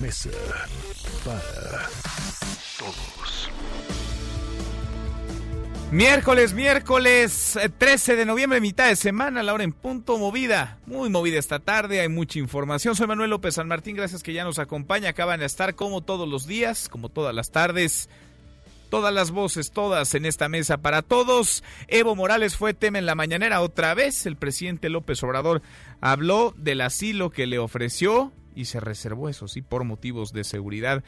Mesa para Todos. Miércoles, miércoles eh, 13 de noviembre, mitad de semana, la hora en punto movida. Muy movida esta tarde, hay mucha información. Soy Manuel López San Martín, gracias que ya nos acompaña. Acaban de estar como todos los días, como todas las tardes. Todas las voces, todas en esta mesa para todos. Evo Morales fue tema en la mañanera otra vez. El presidente López Obrador habló del asilo que le ofreció y se reservó, eso sí, por motivos de seguridad.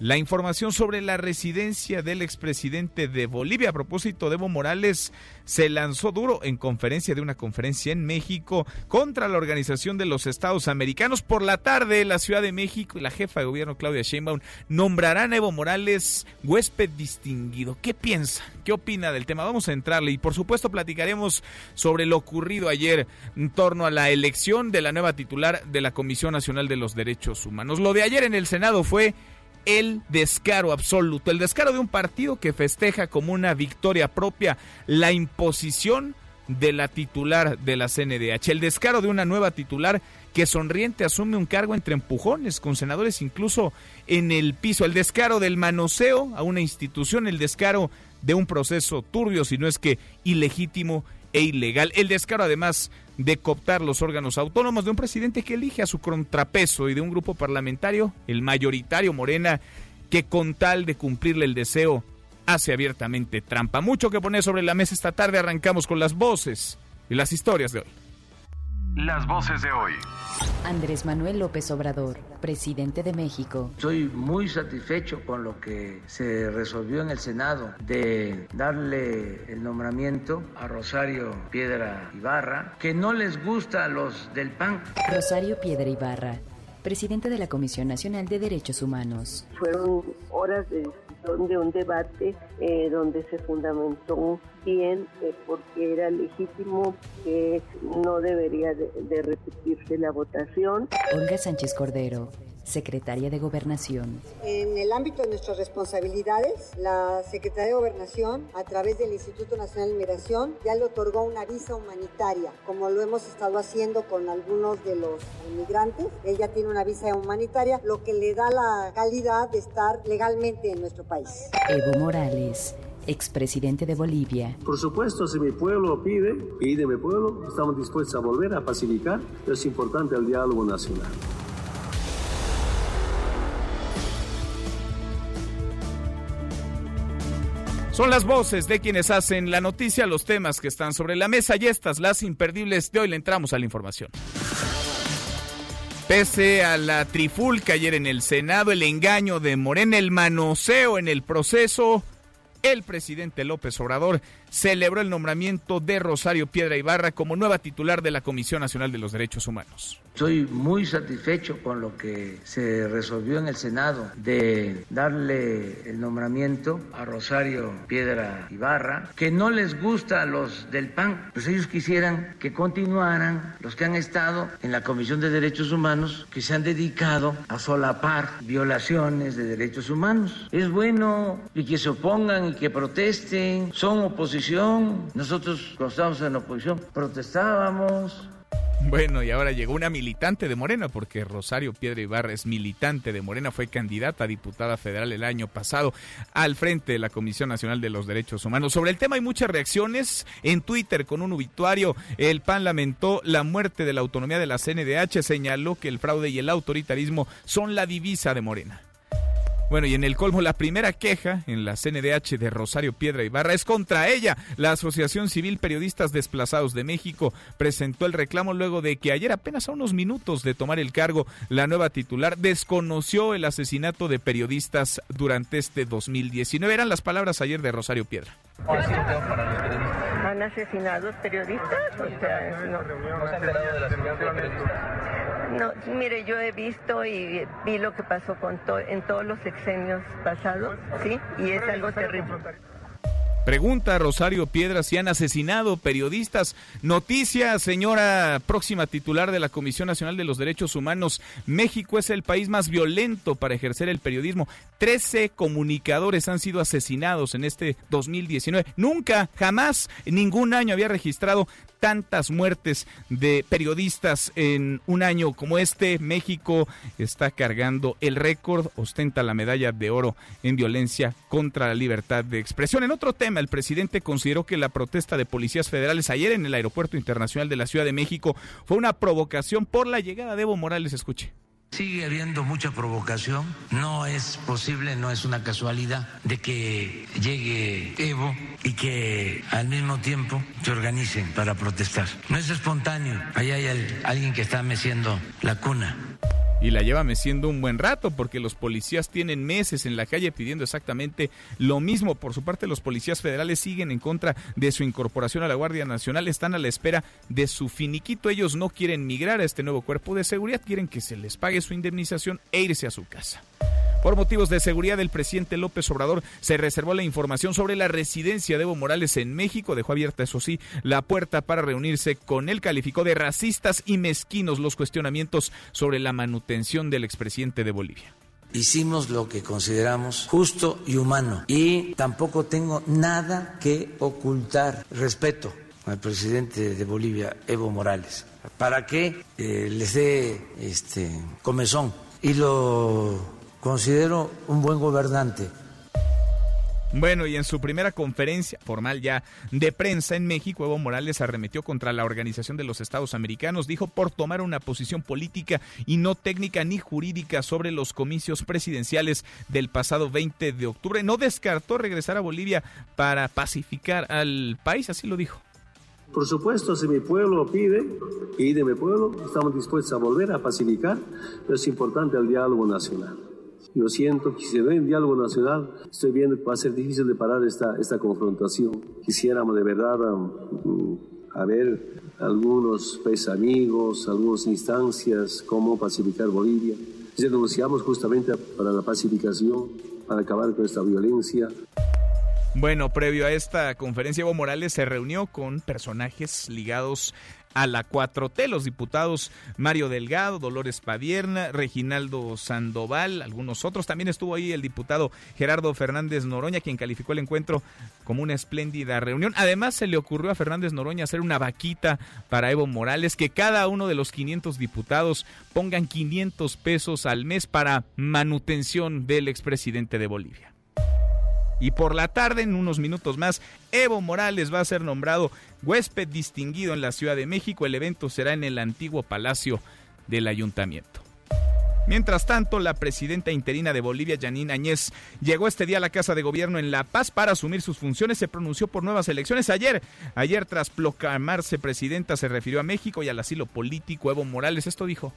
La información sobre la residencia del expresidente de Bolivia a propósito de Evo Morales se lanzó duro en conferencia de una conferencia en México contra la Organización de los Estados Americanos. Por la tarde, la Ciudad de México y la jefa de gobierno Claudia Sheinbaum nombrarán a Evo Morales huésped distinguido. ¿Qué piensa? ¿Qué opina del tema? Vamos a entrarle y por supuesto platicaremos sobre lo ocurrido ayer en torno a la elección de la nueva titular de la Comisión Nacional de los Derechos Humanos. Lo de ayer en el Senado fue el descaro absoluto, el descaro de un partido que festeja como una victoria propia la imposición de la titular de la CNDH, el descaro de una nueva titular que sonriente asume un cargo entre empujones, con senadores incluso en el piso, el descaro del manoseo a una institución, el descaro de un proceso turbio, si no es que ilegítimo e ilegal, el descaro además de cooptar los órganos autónomos de un presidente que elige a su contrapeso y de un grupo parlamentario, el mayoritario Morena, que con tal de cumplirle el deseo hace abiertamente trampa. Mucho que poner sobre la mesa esta tarde, arrancamos con las voces y las historias de hoy. Las voces de hoy. Andrés Manuel López Obrador, presidente de México. Soy muy satisfecho con lo que se resolvió en el Senado de darle el nombramiento a Rosario Piedra Ibarra, que no les gusta a los del PAN. Rosario Piedra Ibarra, presidente de la Comisión Nacional de Derechos Humanos. fueron horas de discusión, de un debate eh, donde se fundamentó bien eh, porque era legítimo que no debería de, de repetirse la votación. Olga Sánchez Cordero, secretaria de Gobernación. En el ámbito de nuestras responsabilidades, la Secretaría de Gobernación, a través del Instituto Nacional de Migración, ya le otorgó una visa humanitaria, como lo hemos estado haciendo con algunos de los inmigrantes. Ella tiene una visa humanitaria, lo que le da la calidad de estar legalmente en nuestro país. Evo Morales, expresidente de Bolivia. Por supuesto, si mi pueblo lo pide, pide mi pueblo, estamos dispuestos a volver a pacificar, pero es importante el diálogo nacional. Son las voces de quienes hacen la noticia, los temas que están sobre la mesa y estas, las imperdibles de hoy, le entramos a la información. Pese a la trifulca ayer en el Senado, el engaño de Morena, el manoseo en el proceso, el presidente López Obrador celebró el nombramiento de Rosario Piedra Ibarra como nueva titular de la Comisión Nacional de los Derechos Humanos. Soy muy satisfecho con lo que se resolvió en el Senado de darle el nombramiento a Rosario Piedra Ibarra, que no les gusta a los del PAN, pues ellos quisieran que continuaran los que han estado en la Comisión de Derechos Humanos, que se han dedicado a solapar violaciones de derechos humanos. Es bueno y que se opongan y que protesten, son Nosotros cuando estábamos en oposición protestábamos, Bueno, y ahora llegó una militante de Morena, porque Rosario Piedra Ibarra es militante de Morena, fue candidata a diputada federal el año pasado al frente de la Comisión Nacional de los Derechos Humanos. Sobre el tema hay muchas reacciones en Twitter con un obituario. El PAN lamentó la muerte de la autonomía de la CNDH, señaló que el fraude y el autoritarismo son la divisa de Morena. Bueno, y en el colmo, la primera queja en la CNDH de Rosario Piedra Ibarra es contra ella. La Asociación Civil Periodistas Desplazados de México presentó el reclamo luego de que ayer, apenas a unos minutos de tomar el cargo, la nueva titular desconoció el asesinato de periodistas durante este 2019. Eran las palabras ayer de Rosario Piedra. ¿Han asesinado periodistas? O sea, no. No, mire, yo he visto y vi lo que pasó con en todos los sexenios pasados, ¿sí? Y es algo terrible. Pregunta Rosario Piedra si han asesinado periodistas. Noticia, señora próxima titular de la Comisión Nacional de los Derechos Humanos. México es el país más violento para ejercer el periodismo. Trece comunicadores han sido asesinados en este 2019. Nunca, jamás, ningún año había registrado tantas muertes de periodistas en un año como este. México está cargando el récord, ostenta la medalla de oro en violencia contra la libertad de expresión. En otro tema, el presidente consideró que la protesta de policías federales ayer en el Aeropuerto Internacional de la Ciudad de México fue una provocación por la llegada de Evo Morales. Escuche. Sigue habiendo mucha provocación, no es posible, no es una casualidad de que llegue Evo y que al mismo tiempo se organicen para protestar. No es espontáneo, ahí hay alguien que está meciendo la cuna y la lleva meciendo un buen rato porque los policías tienen meses en la calle pidiendo exactamente lo mismo. Por su parte, los policías federales siguen en contra de su incorporación a la Guardia Nacional, están a la espera de su finiquito. Ellos no quieren migrar a este nuevo cuerpo de seguridad, quieren que se les pague su indemnización e irse a su casa. Por motivos de seguridad, el presidente López Obrador se reservó la información sobre la residencia de Evo Morales en México. Dejó abierta, eso sí, la puerta para reunirse con él. Calificó de racistas y mezquinos los cuestionamientos sobre la manutención del expresidente de Bolivia. Hicimos lo que consideramos justo y humano y tampoco tengo nada que ocultar. Respeto al presidente de Bolivia, Evo Morales, para que eh, les dé este comezón y lo considero un buen gobernante. Bueno, y en su primera conferencia formal ya de prensa en México, Evo Morales arremetió contra la Organización de los Estados Americanos, dijo por tomar una posición política y no técnica ni jurídica sobre los comicios presidenciales del pasado 20 de octubre. No descartó regresar a Bolivia para pacificar al país, así lo dijo. Por supuesto, si mi pueblo lo pide, y de mi pueblo, estamos dispuestos a volver a pacificar, pero es importante el diálogo nacional. Yo siento que si se ve en diálogo nacional, estoy viendo va a ser difícil de parar esta, esta confrontación. Quisiéramos de verdad um, a ver algunos pues, amigos, algunas instancias, cómo pacificar Bolivia. Denunciamos justamente para la pacificación, para acabar con esta violencia. Bueno, previo a esta conferencia, Evo Morales se reunió con personajes ligados a la 4T. Los diputados Mario Delgado, Dolores Padierna, Reginaldo Sandoval, algunos otros. También estuvo ahí el diputado Gerardo Fernández Noroña, quien calificó el encuentro como una espléndida reunión. Además, se le ocurrió a Fernández Noroña hacer una vaquita para Evo Morales, que cada uno de los 500 diputados pongan 500 pesos al mes para manutención del expresidente de Bolivia. Y por la tarde, en unos minutos más, Evo Morales va a ser nombrado huésped distinguido en la Ciudad de México. El evento será en el antiguo Palacio del Ayuntamiento. Mientras tanto, la presidenta interina de Bolivia, Janine Añez, llegó este día a la Casa de Gobierno en La Paz para asumir sus funciones. Se pronunció por nuevas elecciones. Ayer, ayer tras proclamarse presidenta, se refirió a México y al asilo político. Evo Morales, esto dijo.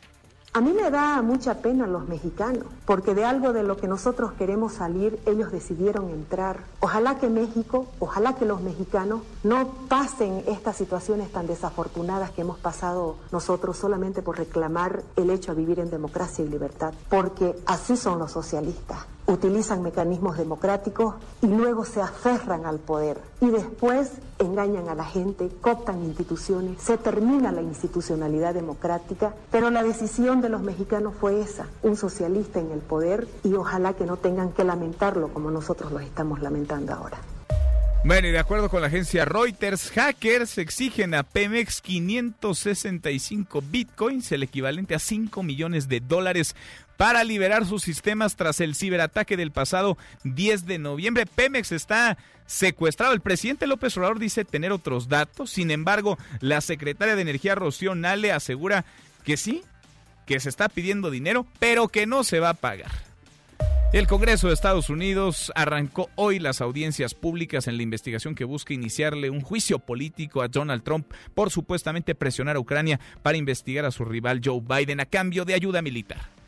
A mí me da mucha pena los mexicanos, porque de algo de lo que nosotros queremos salir, ellos decidieron entrar. Ojalá que México, ojalá que los mexicanos no pasen estas situaciones tan desafortunadas que hemos pasado nosotros solamente por reclamar el hecho de vivir en democracia y libertad, porque así son los socialistas utilizan mecanismos democráticos y luego se aferran al poder y después engañan a la gente, cooptan instituciones, se termina la institucionalidad democrática, pero la decisión de los mexicanos fue esa, un socialista en el poder y ojalá que no tengan que lamentarlo como nosotros lo estamos lamentando ahora. Bueno, y de acuerdo con la agencia Reuters, hackers exigen a Pemex 565 bitcoins, el equivalente a 5 millones de dólares, para liberar sus sistemas tras el ciberataque del pasado 10 de noviembre. Pemex está secuestrado. El presidente López Obrador dice tener otros datos. Sin embargo, la secretaria de Energía Rocío Nale asegura que sí, que se está pidiendo dinero, pero que no se va a pagar. El Congreso de Estados Unidos arrancó hoy las audiencias públicas en la investigación que busca iniciarle un juicio político a Donald Trump por supuestamente presionar a Ucrania para investigar a su rival Joe Biden a cambio de ayuda militar.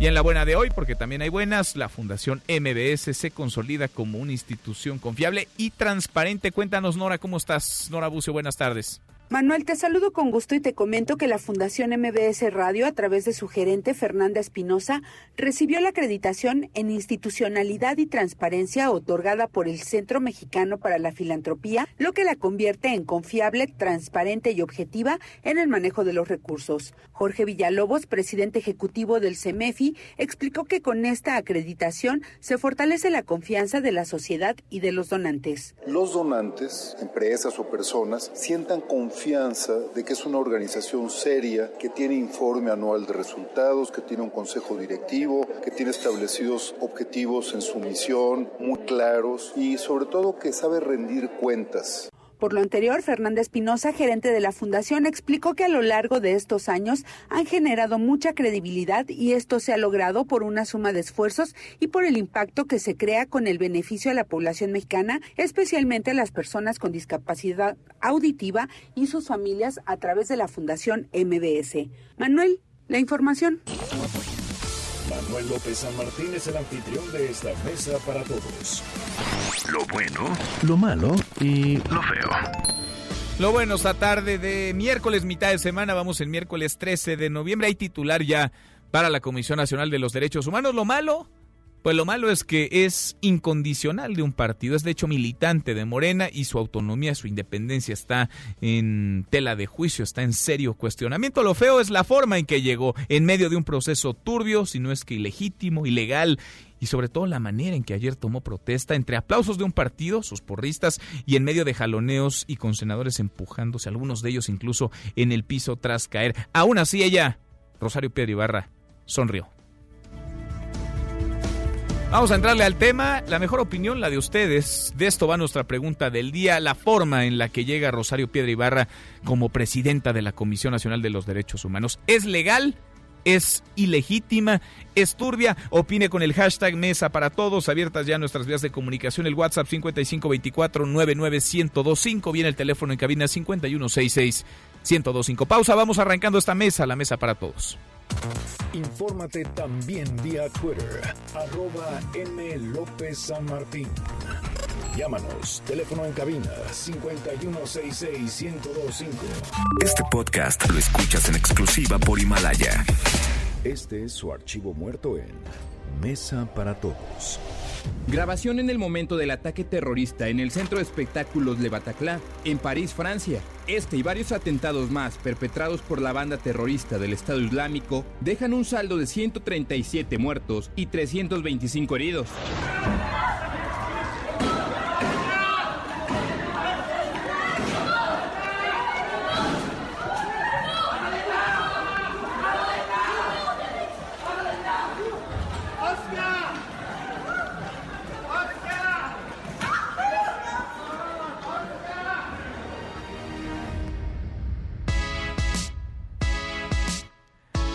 Y en la buena de hoy, porque también hay buenas, la Fundación MBS se consolida como una institución confiable y transparente. Cuéntanos, Nora, ¿cómo estás? Nora Bucio, buenas tardes. Manuel, te saludo con gusto y te comento que la Fundación MBS Radio, a través de su gerente Fernanda Espinosa, recibió la acreditación en institucionalidad y transparencia otorgada por el Centro Mexicano para la Filantropía, lo que la convierte en confiable, transparente y objetiva en el manejo de los recursos. Jorge Villalobos, presidente ejecutivo del CEMEFI, explicó que con esta acreditación se fortalece la confianza de la sociedad y de los donantes. Los donantes, empresas o personas, sientan confianza confianza de que es una organización seria, que tiene informe anual de resultados, que tiene un consejo directivo, que tiene establecidos objetivos en su misión muy claros y sobre todo que sabe rendir cuentas. Por lo anterior, Fernanda Espinosa, gerente de la Fundación, explicó que a lo largo de estos años han generado mucha credibilidad y esto se ha logrado por una suma de esfuerzos y por el impacto que se crea con el beneficio a la población mexicana, especialmente a las personas con discapacidad auditiva y sus familias a través de la Fundación MBS. Manuel, la información. Manuel López San Martín es el anfitrión de esta mesa para todos. Lo bueno, lo malo y lo feo. Lo bueno, esta tarde de miércoles, mitad de semana, vamos el miércoles 13 de noviembre. Hay titular ya para la Comisión Nacional de los Derechos Humanos. Lo malo, pues lo malo es que es incondicional de un partido, es de hecho militante de Morena y su autonomía, su independencia está en tela de juicio, está en serio cuestionamiento. Lo feo es la forma en que llegó en medio de un proceso turbio, si no es que ilegítimo, ilegal y sobre todo la manera en que ayer tomó protesta entre aplausos de un partido, sus porristas, y en medio de jaloneos y con senadores empujándose, algunos de ellos incluso en el piso tras caer. Aún así ella, Rosario Pedro Ibarra, sonrió. Vamos a entrarle al tema. La mejor opinión, la de ustedes. De esto va nuestra pregunta del día. La forma en la que llega Rosario Piedra Ibarra como presidenta de la Comisión Nacional de los Derechos Humanos. ¿Es legal? ¿Es ilegítima? ¿Es turbia? Opine con el hashtag Mesa para Todos. Abiertas ya nuestras vías de comunicación. El WhatsApp 5524-99125. Viene el teléfono en cabina 5166-1025. Pausa. Vamos arrancando esta mesa, la Mesa para Todos. Infórmate también vía Twitter, arroba M. López San Martín. Llámanos, teléfono en cabina 5166-1025. Este podcast lo escuchas en exclusiva por Himalaya. Este es su archivo muerto en Mesa para Todos. Grabación en el momento del ataque terrorista en el centro de espectáculos Le Bataclan, en París, Francia. Este y varios atentados más perpetrados por la banda terrorista del Estado Islámico dejan un saldo de 137 muertos y 325 heridos.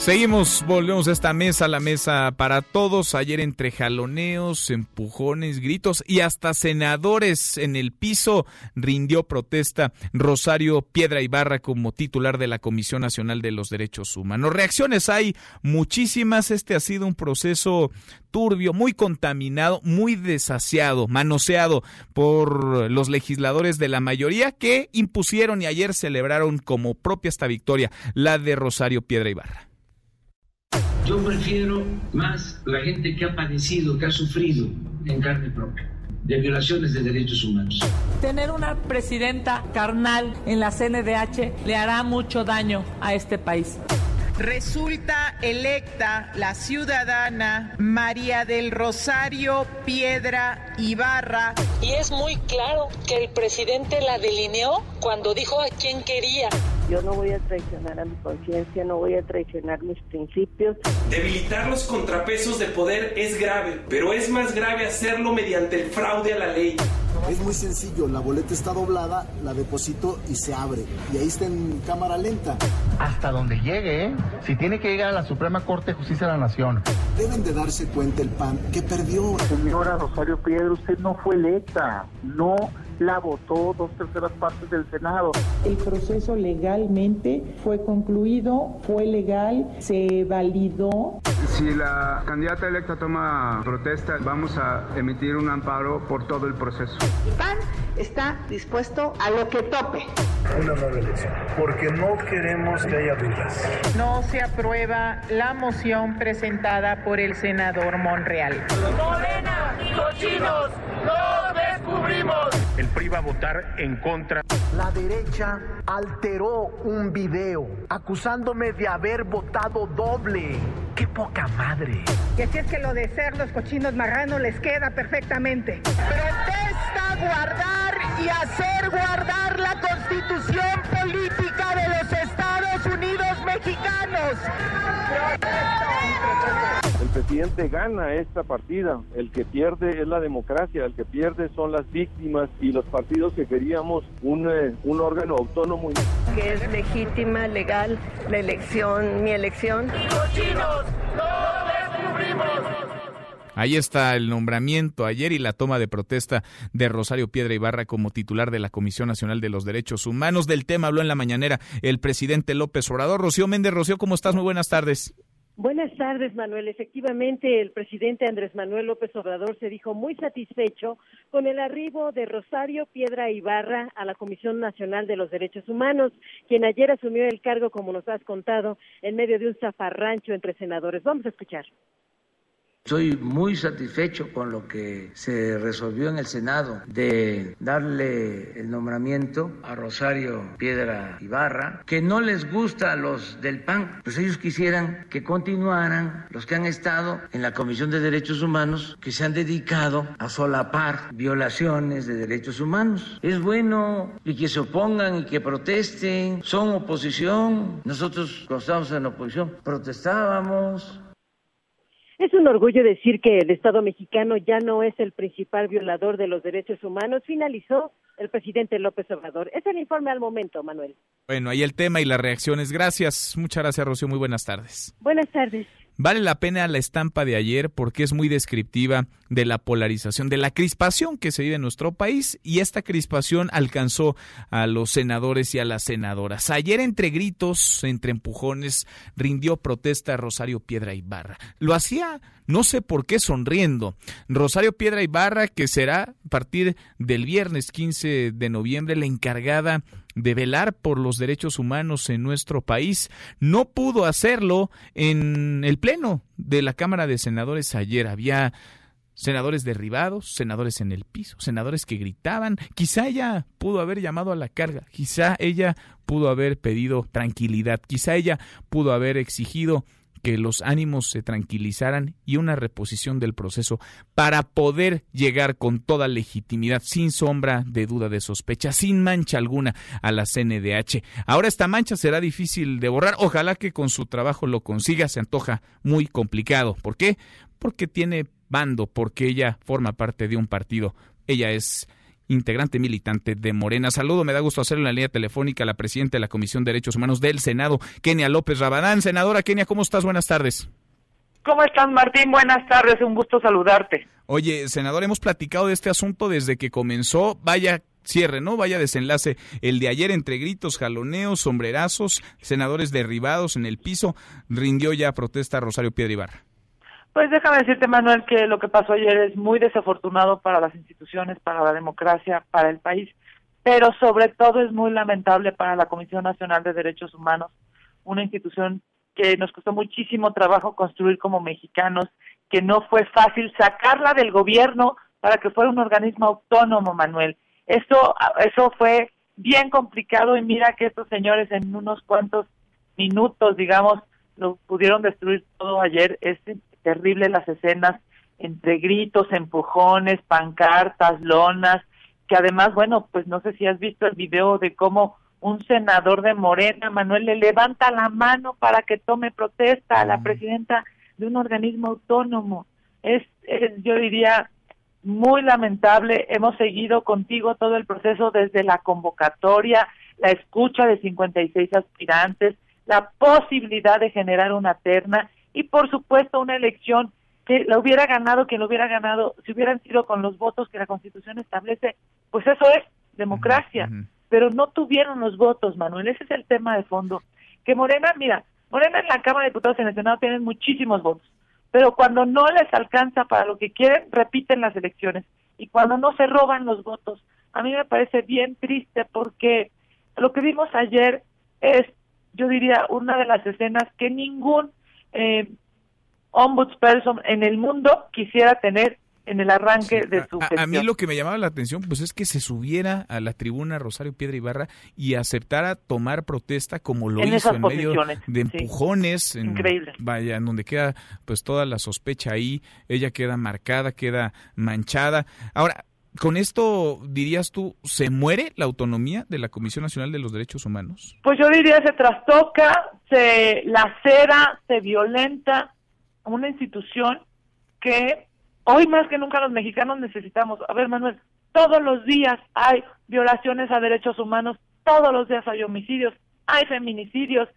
Seguimos, volvemos a esta mesa, la mesa para todos. Ayer entre jaloneos, empujones, gritos y hasta senadores en el piso rindió protesta Rosario Piedra Ibarra como titular de la Comisión Nacional de los Derechos Humanos. Reacciones hay muchísimas. Este ha sido un proceso turbio, muy contaminado, muy desasiado, manoseado por los legisladores de la mayoría que impusieron y ayer celebraron como propia esta victoria, la de Rosario Piedra Ibarra. Yo prefiero más la gente que ha padecido, que ha sufrido en carne propia de violaciones de derechos humanos. Tener una presidenta carnal en la CNDH le hará mucho daño a este país. Resulta electa la ciudadana María del Rosario Piedra Ibarra. Y es muy claro que el presidente la delineó cuando dijo a quién quería. Yo no voy a traicionar a mi conciencia, no voy a traicionar mis principios. Debilitar los contrapesos de poder es grave, pero es más grave hacerlo mediante el fraude a la ley. Es muy sencillo, la boleta está doblada, la deposito y se abre. Y ahí está en cámara lenta. Hasta donde llegue, ¿eh? Si tiene que llegar a la Suprema Corte de Justicia de la Nación. Deben de darse cuenta el PAN que perdió. Señora Rosario Piedra, usted no fue electa. No la votó dos terceras partes del Senado. El proceso legalmente fue concluido, fue legal, se validó. Si la candidata electa toma protesta, vamos a emitir un amparo por todo el proceso. El PAN está dispuesto a lo que tope. Una nueva elección, porque no queremos que haya dudas. No se aprueba la moción presentada por el senador Monreal. Morena, cochinos, lo descubrimos. El PRI va a votar en contra. La derecha alteró un video acusándome de haber votado doble. ¡Qué poca madre! Que si es que lo de ser los cochinos marranos les queda perfectamente. Protesta guardar y hacer guardar la constitución política de los Estados Unidos mexicanos. El presidente gana esta partida, el que pierde es la democracia, el que pierde son las víctimas y los partidos que queríamos un, eh, un órgano autónomo. Que es legítima, legal la elección, mi elección. ¡Cochinos! ¡Lo descubrimos! Ahí está el nombramiento ayer y la toma de protesta de Rosario Piedra Ibarra como titular de la Comisión Nacional de los Derechos Humanos. Del tema habló en la mañanera el presidente López Obrador. Rocío Méndez, Rocío, ¿cómo estás? Muy buenas tardes. Buenas tardes, Manuel. Efectivamente, el presidente Andrés Manuel López Obrador se dijo muy satisfecho con el arribo de Rosario Piedra Ibarra a la Comisión Nacional de los Derechos Humanos, quien ayer asumió el cargo, como nos has contado, en medio de un zafarrancho entre senadores. Vamos a escuchar. Estoy muy satisfecho con lo que se resolvió en el Senado de darle el nombramiento a Rosario Piedra Ibarra, que no les gusta a los del PAN, pues ellos quisieran que continuaran los que han estado en la Comisión de Derechos Humanos, que se han dedicado a solapar violaciones de derechos humanos. Es bueno y que se opongan y que protesten, son oposición. Nosotros cuando estábamos en la oposición protestábamos, es un orgullo decir que el Estado mexicano ya no es el principal violador de los derechos humanos, finalizó el presidente López Obrador. Es el informe al momento, Manuel. Bueno, ahí el tema y las reacciones. Gracias. Muchas gracias, Rocío. Muy buenas tardes. Buenas tardes. Vale la pena la estampa de ayer porque es muy descriptiva de la polarización, de la crispación que se vive en nuestro país y esta crispación alcanzó a los senadores y a las senadoras. Ayer entre gritos, entre empujones, rindió protesta Rosario Piedra Ibarra. Lo hacía no sé por qué sonriendo. Rosario Piedra Ibarra, que será a partir del viernes 15 de noviembre la encargada de velar por los derechos humanos en nuestro país, no pudo hacerlo en el Pleno de la Cámara de Senadores ayer. Había senadores derribados, senadores en el piso, senadores que gritaban. Quizá ella pudo haber llamado a la carga, quizá ella pudo haber pedido tranquilidad, quizá ella pudo haber exigido que los ánimos se tranquilizaran y una reposición del proceso para poder llegar con toda legitimidad, sin sombra de duda de sospecha, sin mancha alguna a la CNDH. Ahora esta mancha será difícil de borrar, ojalá que con su trabajo lo consiga, se antoja muy complicado. ¿Por qué? Porque tiene bando, porque ella forma parte de un partido. Ella es integrante militante de Morena. Saludo, me da gusto hacerlo en la línea telefónica a la presidenta de la Comisión de Derechos Humanos del Senado, Kenia López Rabadán. Senadora Kenia, ¿cómo estás? Buenas tardes. ¿Cómo estás, Martín? Buenas tardes, un gusto saludarte. Oye, senador, hemos platicado de este asunto desde que comenzó. Vaya cierre, ¿no? Vaya desenlace. El de ayer entre gritos, jaloneos, sombrerazos, senadores derribados en el piso, rindió ya protesta Rosario Piedra Ibarra. Pues déjame decirte, Manuel, que lo que pasó ayer es muy desafortunado para las instituciones, para la democracia, para el país, pero sobre todo es muy lamentable para la Comisión Nacional de Derechos Humanos, una institución que nos costó muchísimo trabajo construir como mexicanos, que no fue fácil sacarla del gobierno para que fuera un organismo autónomo, Manuel. Eso, eso fue bien complicado y mira que estos señores en unos cuantos minutos, digamos, lo pudieron destruir todo ayer. Terrible las escenas entre gritos, empujones, pancartas, lonas, que además, bueno, pues no sé si has visto el video de cómo un senador de Morena, Manuel, le levanta la mano para que tome protesta a la presidenta de un organismo autónomo. Es, es, yo diría, muy lamentable. Hemos seguido contigo todo el proceso desde la convocatoria, la escucha de 56 aspirantes, la posibilidad de generar una terna y por supuesto una elección que la hubiera ganado quien lo hubiera ganado si hubieran sido con los votos que la Constitución establece, pues eso es democracia, pero no tuvieron los votos, Manuel, ese es el tema de fondo. Que Morena, mira, Morena en la Cámara de Diputados y en el Senado tienen muchísimos votos, pero cuando no les alcanza para lo que quieren, repiten las elecciones. Y cuando no se roban los votos, a mí me parece bien triste porque lo que vimos ayer es, yo diría, una de las escenas que ningún eh, ombudsperson en el mundo quisiera tener en el arranque de su a, a, mí lo que me llamaba la atención pues es que se subiera a la tribuna Rosario Piedra Ibarra y aceptara tomar protesta como lo hizo en medio de empujones en, Increíble. vaya en donde queda pues toda la sospecha ahí ella queda marcada queda manchada. Ahora ¿Con esto, dirías tú, se muere la autonomía de la Comisión Nacional de los Derechos Humanos? Pues yo diría se trastoca, se lacera, se violenta una institución que hoy más que nunca los mexicanos necesitamos. A ver, Manuel, todos los días hay violaciones a derechos humanos, todos los días hay homicidios, hay feminicidios,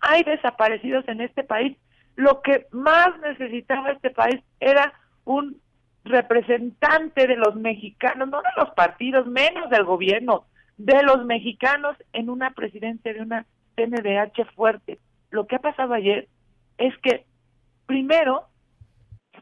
hay desaparecidos en este país. Lo que más necesitaba este país era un representante de los mexicanos, no de los partidos, menos del gobierno, de los mexicanos en una presidencia de una CNDH fuerte. Lo que ha pasado ayer es que primero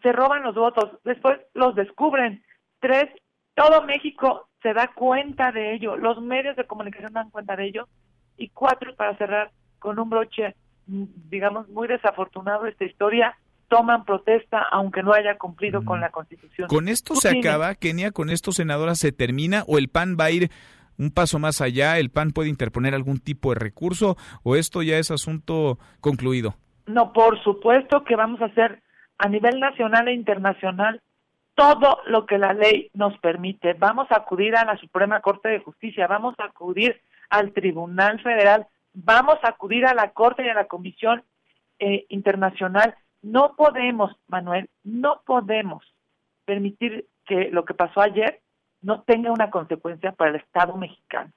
se roban los votos, después los descubren, tres, todo México se da cuenta de ello, los medios de comunicación dan cuenta de ello, y cuatro, para cerrar con un broche, digamos, muy desafortunado esta historia, toman protesta aunque no haya cumplido con la Constitución. ¿Con esto se acaba, Kenia? ¿Con esto, senadora, se termina o el PAN va a ir un paso más allá? ¿El PAN puede interponer algún tipo de recurso o esto ya es asunto concluido? No, por supuesto que vamos a hacer a nivel nacional e internacional todo lo que la ley nos permite. Vamos a acudir a la Suprema Corte de Justicia, vamos a acudir al Tribunal Federal, vamos a acudir a la Corte y a la Comisión eh, Internacional no podemos, Manuel, no podemos permitir que lo que pasó ayer no tenga una consecuencia para el Estado mexicano.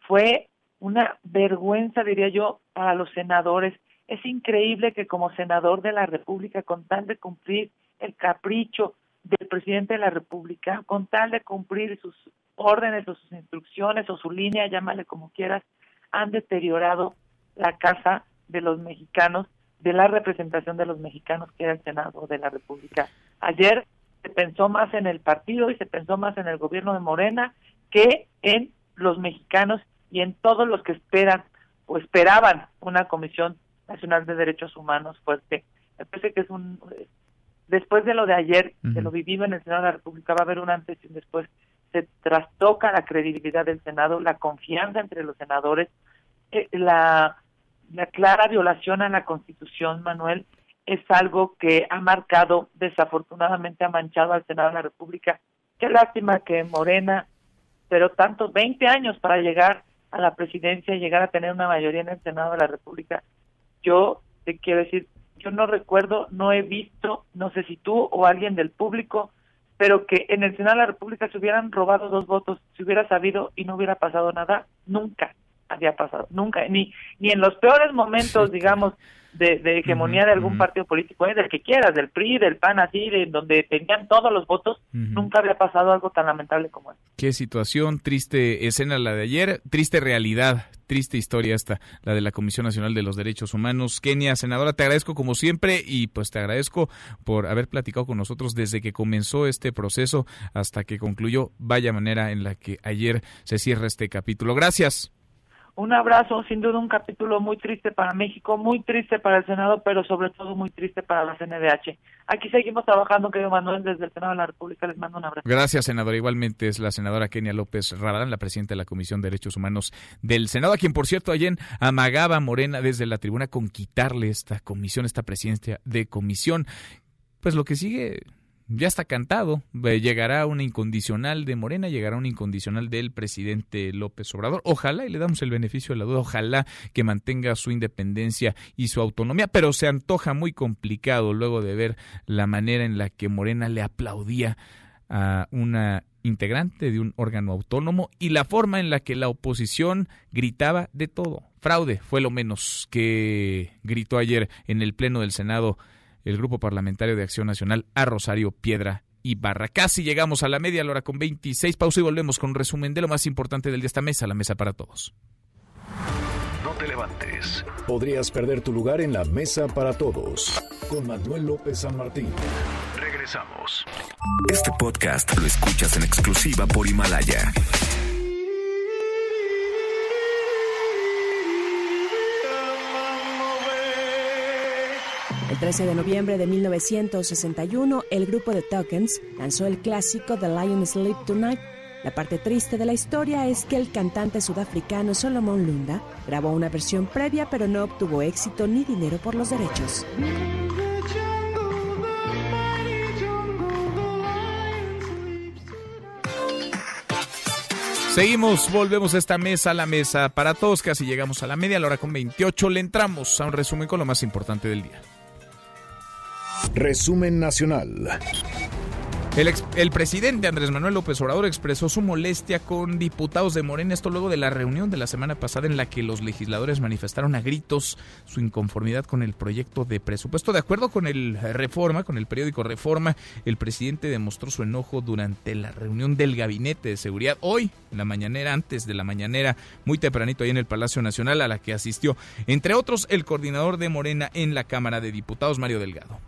Fue una vergüenza, diría yo, para los senadores. Es increíble que como senador de la República, con tal de cumplir el capricho del presidente de la República, con tal de cumplir sus órdenes o sus instrucciones o su línea, llámale como quieras, han deteriorado la casa de los mexicanos de la representación de los mexicanos que era el Senado de la República. Ayer se pensó más en el partido y se pensó más en el gobierno de Morena que en los mexicanos y en todos los que esperan o esperaban una Comisión Nacional de Derechos Humanos fuerte. Me parece que es un después de lo de ayer, de lo vivido en el Senado de la República, va a haber un antes y un después. Se trastoca la credibilidad del Senado, la confianza entre los senadores, eh, la la clara violación a la Constitución, Manuel, es algo que ha marcado, desafortunadamente ha manchado al Senado de la República. Qué lástima que Morena, pero tantos 20 años para llegar a la presidencia y llegar a tener una mayoría en el Senado de la República. Yo te quiero decir, yo no recuerdo, no he visto, no sé si tú o alguien del público, pero que en el Senado de la República se hubieran robado dos votos, se hubiera sabido y no hubiera pasado nada, nunca había pasado, nunca, ni, ni en los peores momentos, digamos, de, de hegemonía de algún partido político, ¿eh? del que quieras, del PRI, del PAN, así, de donde tenían todos los votos, nunca había pasado algo tan lamentable como esto. Qué situación, triste escena la de ayer, triste realidad, triste historia esta, la de la Comisión Nacional de los Derechos Humanos. Kenia, senadora, te agradezco como siempre y pues te agradezco por haber platicado con nosotros desde que comenzó este proceso hasta que concluyó. Vaya manera en la que ayer se cierra este capítulo. Gracias un abrazo, sin duda un capítulo muy triste para México, muy triste para el Senado, pero sobre todo muy triste para la CNDH. Aquí seguimos trabajando, querido Manuel, desde el Senado de la República. Les mando un abrazo. Gracias, senadora. Igualmente es la senadora Kenia López Rabadán, la presidenta de la Comisión de Derechos Humanos del Senado, a quien, por cierto, ayer amagaba Morena desde la tribuna con quitarle esta comisión, esta presidencia de comisión. Pues lo que sigue ya está cantado. Llegará una incondicional de Morena, llegará una incondicional del presidente López Obrador. Ojalá, y le damos el beneficio de la duda, ojalá que mantenga su independencia y su autonomía, pero se antoja muy complicado luego de ver la manera en la que Morena le aplaudía a una integrante de un órgano autónomo y la forma en la que la oposición gritaba de todo. Fraude fue lo menos que gritó ayer en el Pleno del Senado el Grupo Parlamentario de Acción Nacional a Rosario Piedra y Barra. Casi llegamos a la media hora con 26. Pausa y volvemos con un resumen de lo más importante del día esta mesa, la mesa para todos. No te levantes. Podrías perder tu lugar en la mesa para todos. con Manuel López San Martín. Regresamos. Este podcast lo escuchas en exclusiva por Himalaya. El 13 de noviembre de 1961, el grupo de Tokens lanzó el clásico The Lion Sleep Tonight. La parte triste de la historia es que el cantante sudafricano Solomon Lunda grabó una versión previa pero no obtuvo éxito ni dinero por los derechos. Seguimos, volvemos a esta mesa, a la mesa para todos, casi llegamos a la media, a la hora con 28, le entramos a un resumen con lo más importante del día. Resumen nacional. El, el, presidente Andrés Manuel López Obrador expresó su molestia con diputados de Morena, esto luego de la reunión de la semana pasada en la que los legisladores manifestaron a gritos su inconformidad con el proyecto de presupuesto. De acuerdo con el Reforma, con el periódico Reforma, el presidente demostró su enojo durante la reunión del Gabinete de Seguridad hoy, en la mañanera, antes de la mañanera, muy tempranito ahí en el Palacio Nacional, a la que asistió, entre otros, el coordinador de Morena en la Cámara de Diputados, Mario Delgado.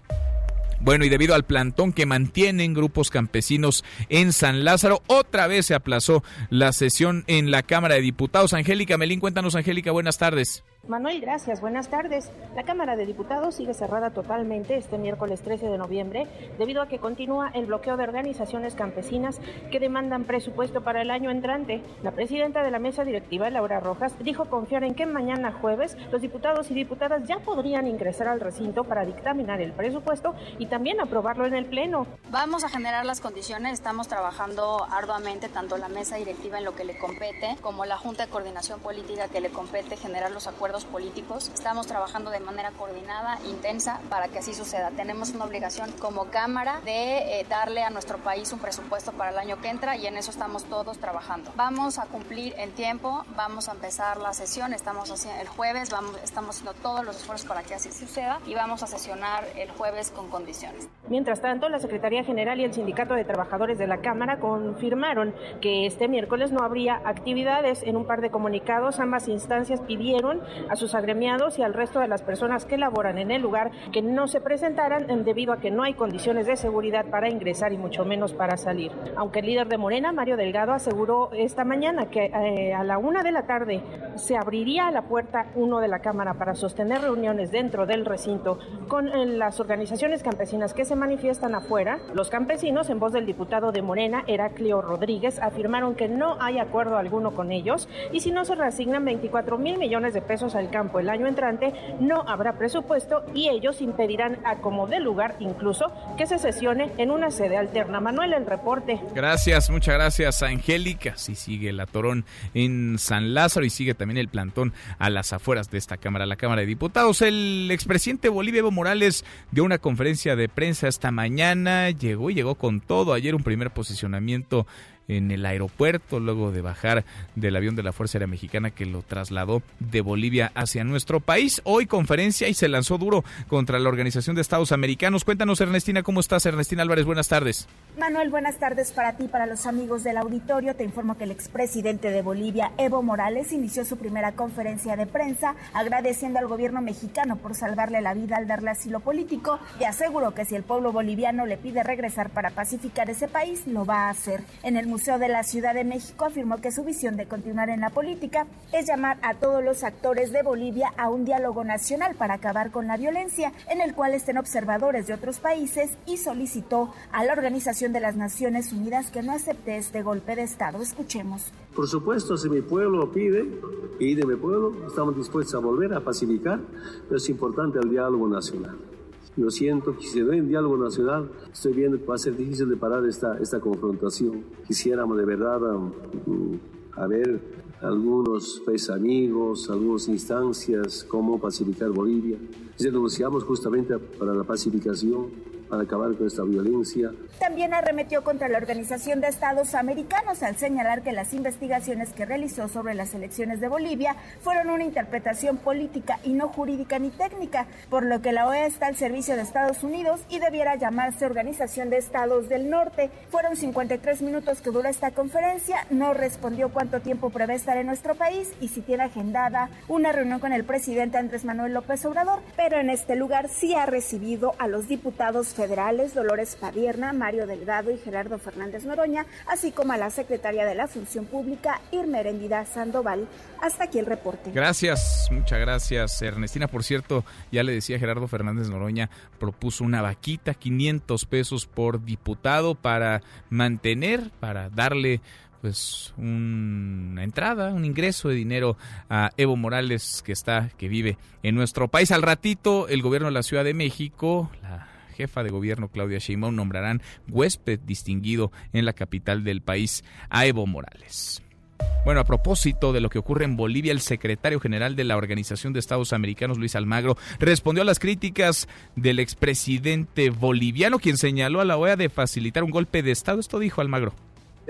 Bueno, y debido al plantón que mantienen grupos campesinos en San Lázaro, otra vez se aplazó la sesión en la Cámara de Diputados. Angélica Melín, cuéntanos, Angélica, buenas tardes. Manuel, gracias. Buenas tardes. La Cámara de Diputados sigue cerrada totalmente este miércoles 13 de noviembre debido a que continúa el bloqueo de organizaciones campesinas que demandan presupuesto para el año entrante. La presidenta de la mesa directiva, Laura Rojas, dijo confiar en que mañana jueves los diputados y diputadas ya podrían ingresar al recinto para dictaminar el presupuesto y también aprobarlo en el Pleno. Vamos a generar las condiciones. Estamos trabajando arduamente tanto la mesa directiva en lo que le compete como la Junta de Coordinación Política que le compete generar los acuerdos políticos. Estamos trabajando de manera coordinada, intensa, para que así suceda. Tenemos una obligación como Cámara de eh, darle a nuestro país un presupuesto para el año que entra y en eso estamos todos trabajando. Vamos a cumplir en tiempo, vamos a empezar la sesión, estamos haciendo el jueves, vamos, estamos haciendo todos los esfuerzos para que así suceda y vamos a sesionar el jueves con condiciones. Mientras tanto, la Secretaría General y el Sindicato de Trabajadores de la Cámara confirmaron que este miércoles no habría actividades. En un par de comunicados, ambas instancias pidieron a sus agremiados y al resto de las personas que laboran en el lugar que no se presentaran debido a que no hay condiciones de seguridad para ingresar y mucho menos para salir. Aunque el líder de Morena, Mario Delgado, aseguró esta mañana que eh, a la una de la tarde se abriría la puerta uno de la Cámara para sostener reuniones dentro del recinto con eh, las organizaciones campesinas que se manifiestan afuera. Los campesinos, en voz del diputado de Morena, Heraclio Rodríguez, afirmaron que no hay acuerdo alguno con ellos y si no se reasignan 24 mil millones de pesos al campo el año entrante, no habrá presupuesto y ellos impedirán a como de lugar incluso que se sesione en una sede alterna. Manuel, el reporte. Gracias, muchas gracias, Angélica. Sí sigue el atorón en San Lázaro y sigue también el plantón a las afueras de esta Cámara, la Cámara de Diputados. El expresidente Bolivia Evo Morales dio una conferencia de prensa esta mañana, llegó y llegó con todo. Ayer un primer posicionamiento en el aeropuerto luego de bajar del avión de la Fuerza Aérea Mexicana que lo trasladó de Bolivia hacia nuestro país. Hoy conferencia y se lanzó duro contra la Organización de Estados Americanos. Cuéntanos, Ernestina, ¿cómo estás? Ernestina Álvarez, buenas tardes. Manuel, buenas tardes para ti, para los amigos del auditorio. Te informo que el expresidente de Bolivia, Evo Morales, inició su primera conferencia de prensa agradeciendo al gobierno mexicano por salvarle la vida al darle asilo político y aseguró que si el pueblo boliviano le pide regresar para pacificar ese país, lo va a hacer. En el de la Ciudad de México afirmó que su visión de continuar en la política es llamar a todos los actores de Bolivia a un diálogo nacional para acabar con la violencia, en el cual estén observadores de otros países y solicitó a la Organización de las Naciones Unidas que no acepte este golpe de Estado. Escuchemos. Por supuesto, si mi pueblo lo pide, pide mi pueblo, estamos dispuestos a volver a pacificar, pero es importante el diálogo nacional. Yo siento que se ve en diálogo nacional, estoy viendo va a ser difícil de parar esta, esta confrontación. Quisiéramos de verdad um, a ver algunos pues, amigos, algunas instancias, cómo pacificar Bolivia. Si denunciamos justamente para la pacificación, para acabar con esta violencia. También arremetió contra la Organización de Estados Americanos al señalar que las investigaciones que realizó sobre las elecciones de Bolivia fueron una interpretación política y no jurídica ni técnica, por lo que la OEA está al servicio de Estados Unidos y debiera llamarse Organización de Estados del Norte. Fueron 53 minutos que duró esta conferencia, no respondió cuánto tiempo prevé estar en nuestro país y si tiene agendada una reunión con el presidente Andrés Manuel López Obrador, en este lugar sí ha recibido a los diputados federales Dolores Padierna, Mario Delgado y Gerardo Fernández Noroña, así como a la secretaria de la Función Pública, Irma Erendida Sandoval. Hasta aquí el reporte. Gracias, muchas gracias, Ernestina. Por cierto, ya le decía Gerardo Fernández Noroña, propuso una vaquita, 500 pesos por diputado para mantener, para darle pues una entrada, un ingreso de dinero a Evo Morales que está, que vive en nuestro país. Al ratito, el gobierno de la Ciudad de México, la jefa de gobierno Claudia Sheinbaum nombrarán huésped distinguido en la capital del país a Evo Morales. Bueno, a propósito de lo que ocurre en Bolivia, el secretario general de la Organización de Estados Americanos, Luis Almagro, respondió a las críticas del expresidente boliviano, quien señaló a la OEA de facilitar un golpe de Estado. Esto dijo Almagro.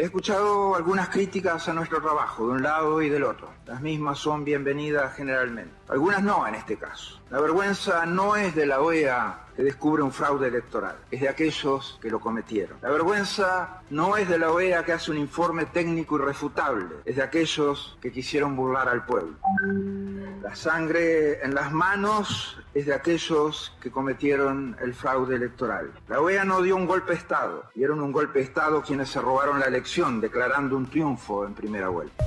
He escuchado algunas críticas a nuestro trabajo, de un lado y del otro. Las mismas son bienvenidas generalmente. Algunas no en este caso. La vergüenza no es de la OEA que descubre un fraude electoral, es de aquellos que lo cometieron. La vergüenza no es de la OEA que hace un informe técnico irrefutable, es de aquellos que quisieron burlar al pueblo. La sangre en las manos es de aquellos que cometieron el fraude electoral. La OEA no dio un golpe de Estado, dieron un golpe de Estado quienes se robaron la elección, declarando un triunfo en primera vuelta.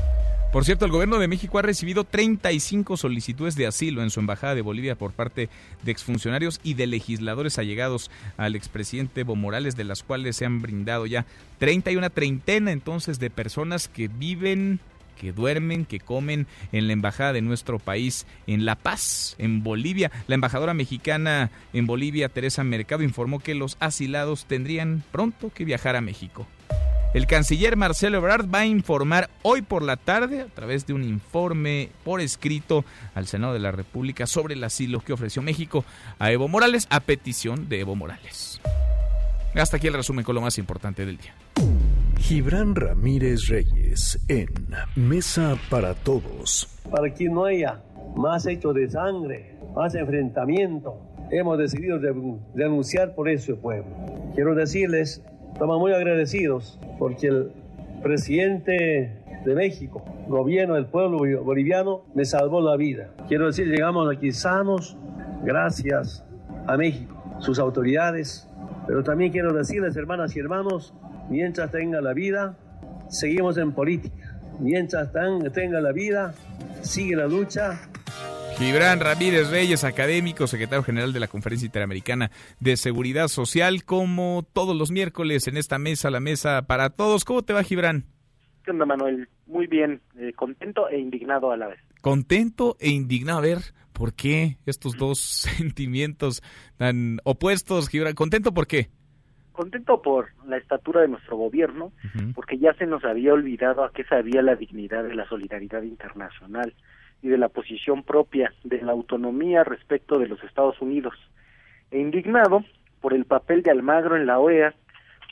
Por cierto, el gobierno de México ha recibido 35 solicitudes de asilo en su embajada de Bolivia por parte de exfuncionarios y de legisladores allegados al expresidente Evo Morales, de las cuales se han brindado ya 30 y una treintena entonces de personas que viven que duermen, que comen en la embajada de nuestro país en La Paz, en Bolivia. La embajadora mexicana en Bolivia, Teresa Mercado, informó que los asilados tendrían pronto que viajar a México. El canciller Marcelo Ebrard va a informar hoy por la tarde, a través de un informe por escrito al Senado de la República, sobre el asilo que ofreció México a Evo Morales a petición de Evo Morales. Hasta aquí el resumen con lo más importante del día. Gibran Ramírez Reyes en Mesa para Todos. Para que no haya más hechos de sangre, más enfrentamiento, hemos decidido denunciar por ese pueblo. Quiero decirles Estamos muy agradecidos porque el presidente de México, gobierno del pueblo boliviano, me salvó la vida. Quiero decir, llegamos aquí sanos gracias a México, sus autoridades, pero también quiero decirles, hermanas y hermanos, mientras tenga la vida, seguimos en política. Mientras tenga la vida, sigue la lucha Gibran Ramírez Reyes, académico, secretario general de la Conferencia Interamericana de Seguridad Social, como todos los miércoles en esta mesa, la mesa para todos. ¿Cómo te va, Gibran? ¿Qué onda, Manuel? Muy bien, eh, contento e indignado a la vez. Contento e indignado. A ver, ¿por qué estos dos sentimientos tan opuestos, Gibran? ¿Contento por qué? Contento por la estatura de nuestro gobierno, porque ya se nos había olvidado a qué sabía la dignidad de la solidaridad internacional y de la posición propia de la autonomía respecto de los Estados Unidos, e indignado por el papel de Almagro en la OEA,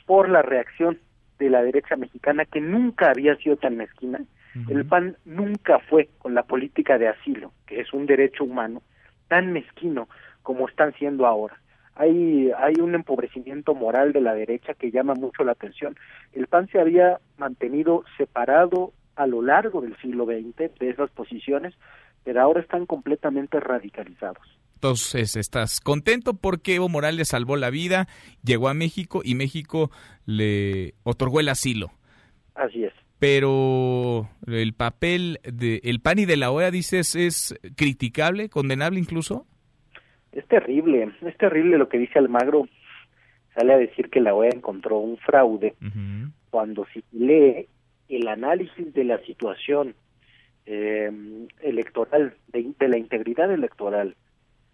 por la reacción de la derecha mexicana que nunca había sido tan mezquina. El PAN nunca fue con la política de asilo, que es un derecho humano, tan mezquino como están siendo ahora. Hay, hay un empobrecimiento moral de la derecha que llama mucho la atención. El PAN se había mantenido separado a lo largo del siglo XX de esas posiciones, pero ahora están completamente radicalizados. Entonces, estás contento porque Evo Morales salvó la vida, llegó a México y México le otorgó el asilo. Así es. Pero el papel de el PAN y de la OEA, dices, es criticable, condenable incluso. Es terrible, es terrible lo que dice Almagro. Sale a decir que la OEA encontró un fraude cuando si lee el análisis de la situación eh, electoral, de, la integridad electoral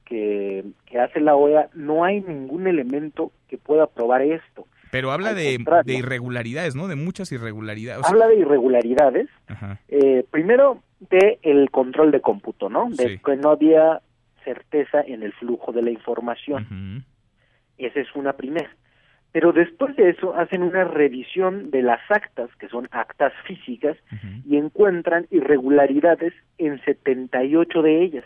que, hace la OEA, no hay ningún elemento que pueda probar esto. Pero habla de, irregularidades, ¿no? De muchas irregularidades. habla de irregularidades. Eh, primero, de el control de cómputo, ¿no? De que no había certeza en el flujo de la información. Esa es una primera. Pero después de eso hacen una revisión de las actas, que son actas físicas, y encuentran irregularidades en 78 de ellas.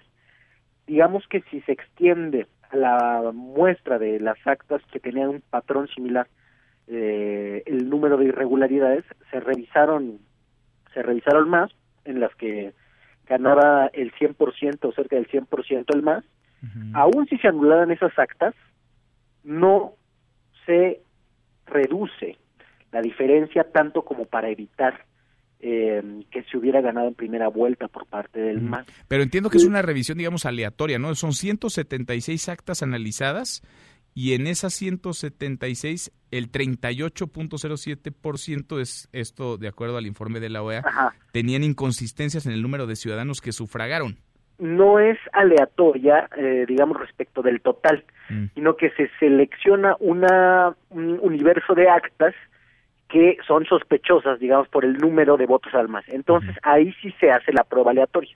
Digamos que si se extiende a la muestra de las actas que tenían un patrón similar, eh, el número de irregularidades, se revisaron, se revisaron más, en las que ganaba el 100% o cerca del 100% el más, aún si se anularan esas actas, no se reduce la diferencia tanto como para evitar eh, que se hubiera ganado en primera vuelta por parte del MAS. Pero entiendo que es una revisión, digamos, aleatoria, ¿no? Son 176 actas analizadas y en esas 176 el 38.07% es esto de acuerdo al informe de la OEA, tenían inconsistencias en el número de ciudadanos que sufragaron no es aleatoria, eh, digamos, respecto del total, mm. sino que se selecciona una, un universo de actas que son sospechosas, digamos, por el número de votos al más. Entonces, ahí sí se hace la prueba aleatoria.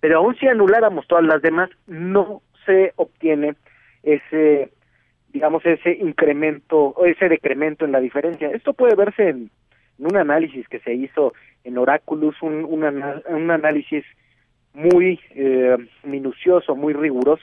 Pero aún si anuláramos todas las demás, no se obtiene ese, digamos, ese incremento o ese decremento en la diferencia. Esto puede verse en, un análisis que se hizo en Oraculus, un, un, un análisis muy eh, minucioso, muy riguroso.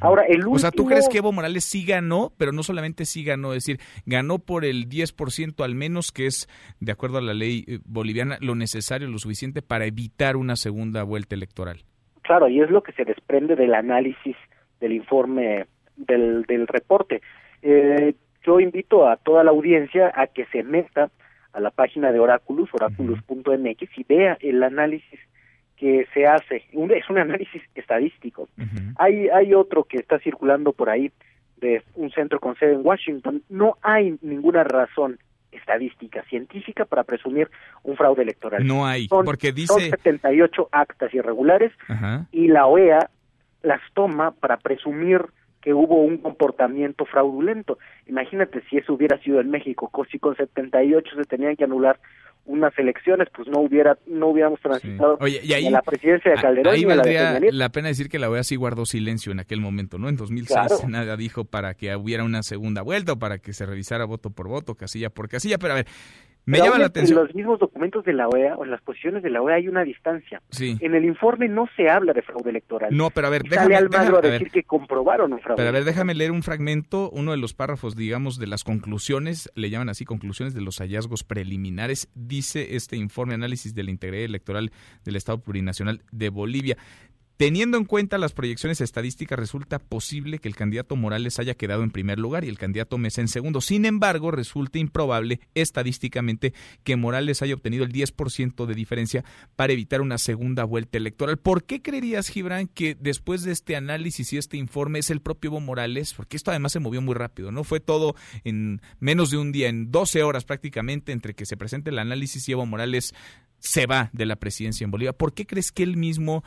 Ahora, el último... O sea, ¿tú crees que Evo Morales sí ganó, pero no solamente sí ganó, es decir, ganó por el 10% al menos, que es, de acuerdo a la ley eh, boliviana, lo necesario, lo suficiente para evitar una segunda vuelta electoral? Claro, y es lo que se desprende del análisis del informe, del, del reporte. Eh, yo invito a toda la audiencia a que se meta a la página de Oraculus, oraculus.mx, y vea el análisis que se hace, es un análisis estadístico. hay, hay otro que está circulando por ahí de un centro con sede en Washington. No hay ninguna razón estadística científica para presumir un fraude electoral. No hay, porque dice... Son 78 actas irregulares y la OEA las toma para presumir que hubo un comportamiento fraudulento. Imagínate si eso hubiera sido en México, si con 78 se tenían que anular unas elecciones, pues no hubiera no hubiéramos transitado y la presidencia de Calderón. Ahí valdría la, pena decir que la OEA sí guardó silencio en aquel momento, ¿no? En 2006 nada dijo para que hubiera una segunda vuelta o para que se revisara voto por voto, casilla por casilla, pero a ver, me llama la atención. En los mismos documentos de la OEA o en las posiciones de la OEA hay una distancia. Sí. En el informe no se habla de fraude electoral. No, pero a ver, déjame, sale déjame, a decir que comprobaron un fraude. Pero a ver, déjame leer un fragmento, uno de los párrafos, digamos, de las conclusiones, le llaman así conclusiones de los hallazgos preliminares, dice este informe análisis de la integridad electoral del Estado Plurinacional de Bolivia. Teniendo en cuenta las proyecciones estadísticas, resulta posible que el candidato Morales haya quedado en primer lugar y el candidato Mesa en segundo. Sin embargo, resulta improbable estadísticamente que Morales haya obtenido el 10% de diferencia para evitar una segunda vuelta electoral. ¿Por qué creerías, Gibran, que después de este análisis y este informe es el propio Evo Morales? Porque esto además se movió muy rápido, ¿no? Fue todo en menos de un día, en 12 horas prácticamente, entre que se presente el análisis y Evo Morales se va de la presidencia en Bolivia. ¿Por qué crees que él mismo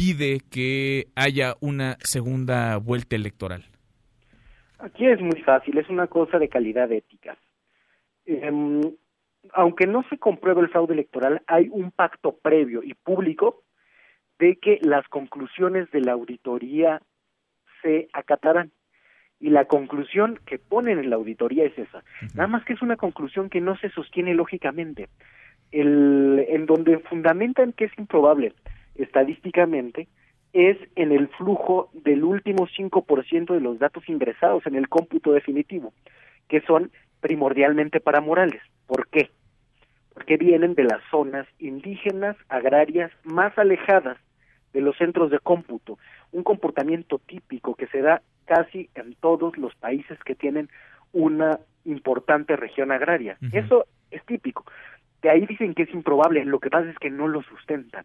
pide que haya una segunda vuelta electoral? Aquí es muy fácil, es una cosa de calidad ética. Em, aunque no se compruebe el fraude electoral, hay un pacto previo y público de que las conclusiones de la auditoría se acatarán. Y la conclusión que ponen en la auditoría es esa. Nada más que es una conclusión que no se sostiene lógicamente. El, en donde fundamentan que es improbable estadísticamente es en el flujo del último 5% de los datos ingresados en el cómputo definitivo, que son primordialmente para Morales. ¿Por qué? Porque vienen de las zonas indígenas, agrarias, más alejadas de los centros de cómputo, un comportamiento típico que se da casi en todos los países que tienen una importante región agraria. Eso es típico. De ahí dicen que es improbable, lo que pasa es que no lo sustentan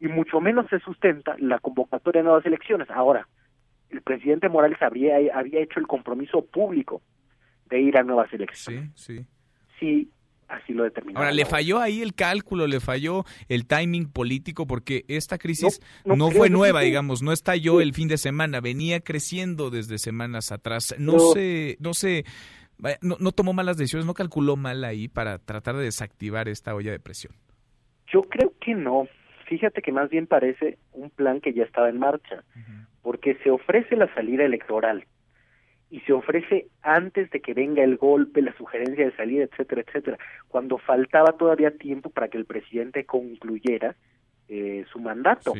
y mucho menos se sustenta la convocatoria de nuevas elecciones. Ahora, el presidente Morales habría, había hecho el compromiso público de ir a nuevas elecciones. Sí, sí. Sí, así lo determinó. Ahora, le falló ahí el cálculo, le falló el timing político, porque esta crisis no, fue nueva, digamos, no estalló el fin de semana, venía creciendo desde semanas atrás. No, se, no se, no, no tomó malas decisiones, no calculó mal ahí para tratar de desactivar esta olla de presión. Yo creo que no fíjate que más bien parece un plan que ya estaba en marcha, porque se ofrece la salida electoral y se ofrece antes de que venga el golpe, la sugerencia de salida, etcétera, etcétera, cuando faltaba todavía tiempo para que el presidente concluyera eh, su mandato.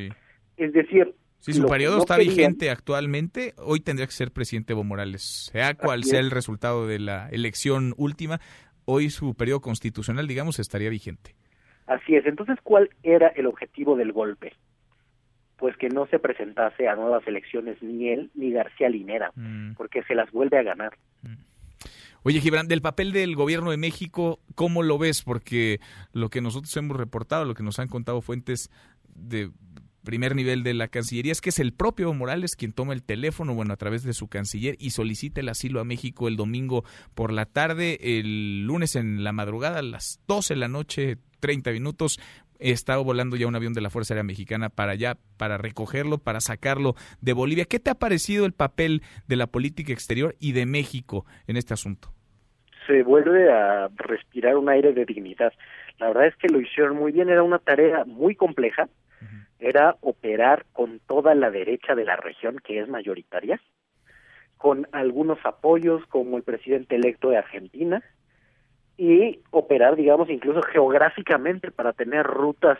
Es decir, si su periodo está vigente actualmente, hoy tendría que ser presidente Evo Morales, sea cual sea el resultado de la elección última, hoy su periodo constitucional, digamos, estaría vigente. Así es. Entonces, ¿cuál era el objetivo del golpe? Pues que no se presentase a nuevas elecciones ni él ni García Linera, mm. porque se las vuelve a ganar. Mm. Oye, Gibran, del papel del gobierno de México, ¿cómo lo ves? Porque lo que nosotros hemos reportado, lo que nos han contado fuentes de primer nivel de la Cancillería es que es el propio Morales quien toma el teléfono, bueno, a través de su canciller y solicita el asilo a México el domingo por la tarde, el lunes en la madrugada a las 12 de la noche, 30 minutos, estaba volando ya un avión de la Fuerza Aérea Mexicana para allá, para recogerlo, para sacarlo de Bolivia. ¿Qué te ha parecido el papel de la política exterior y de México en este asunto? Se vuelve a respirar un aire de dignidad. La verdad es que lo hicieron muy bien, era una tarea muy compleja, era operar con toda la derecha de la región, que es mayoritaria, con algunos apoyos como el presidente electo de Argentina, y operar, digamos, incluso geográficamente para tener rutas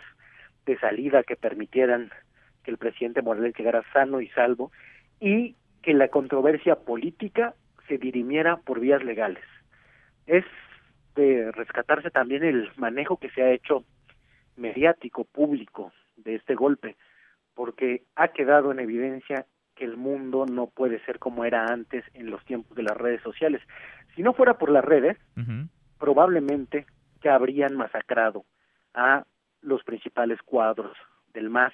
de salida que permitieran que el presidente Morales llegara sano y salvo y que la controversia política se dirimiera por vías legales. Es de rescatarse también el manejo que se ha hecho mediático, público, de este golpe, porque ha quedado en evidencia que el mundo no puede ser como era antes en los tiempos de las redes sociales. Si no fuera por las redes, probablemente ya habrían masacrado a los principales cuadros del MAS.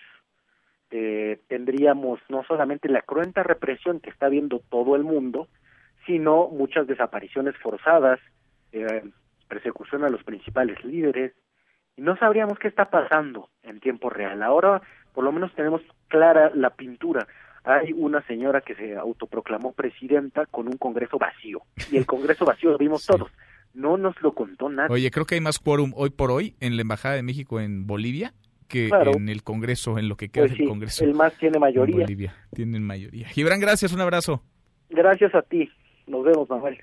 Eh, tendríamos no solamente la cruenta represión que está viendo todo el mundo, sino muchas desapariciones forzadas, eh, persecución a los principales líderes, y no sabríamos qué está pasando en tiempo real. Ahora por lo menos tenemos clara la pintura. Hay una señora que se autoproclamó presidenta con un Congreso vacío. Y el Congreso vacío lo vimos todos. No nos lo contó nadie. Oye, creo que hay más quórum hoy por hoy en la Embajada de México en Bolivia que en el Congreso, en lo que queda pues del Congreso. El más tiene mayoría. Bolivia tienen mayoría. Gibran, gracias, un abrazo. Gracias a ti. Nos vemos, Manuel.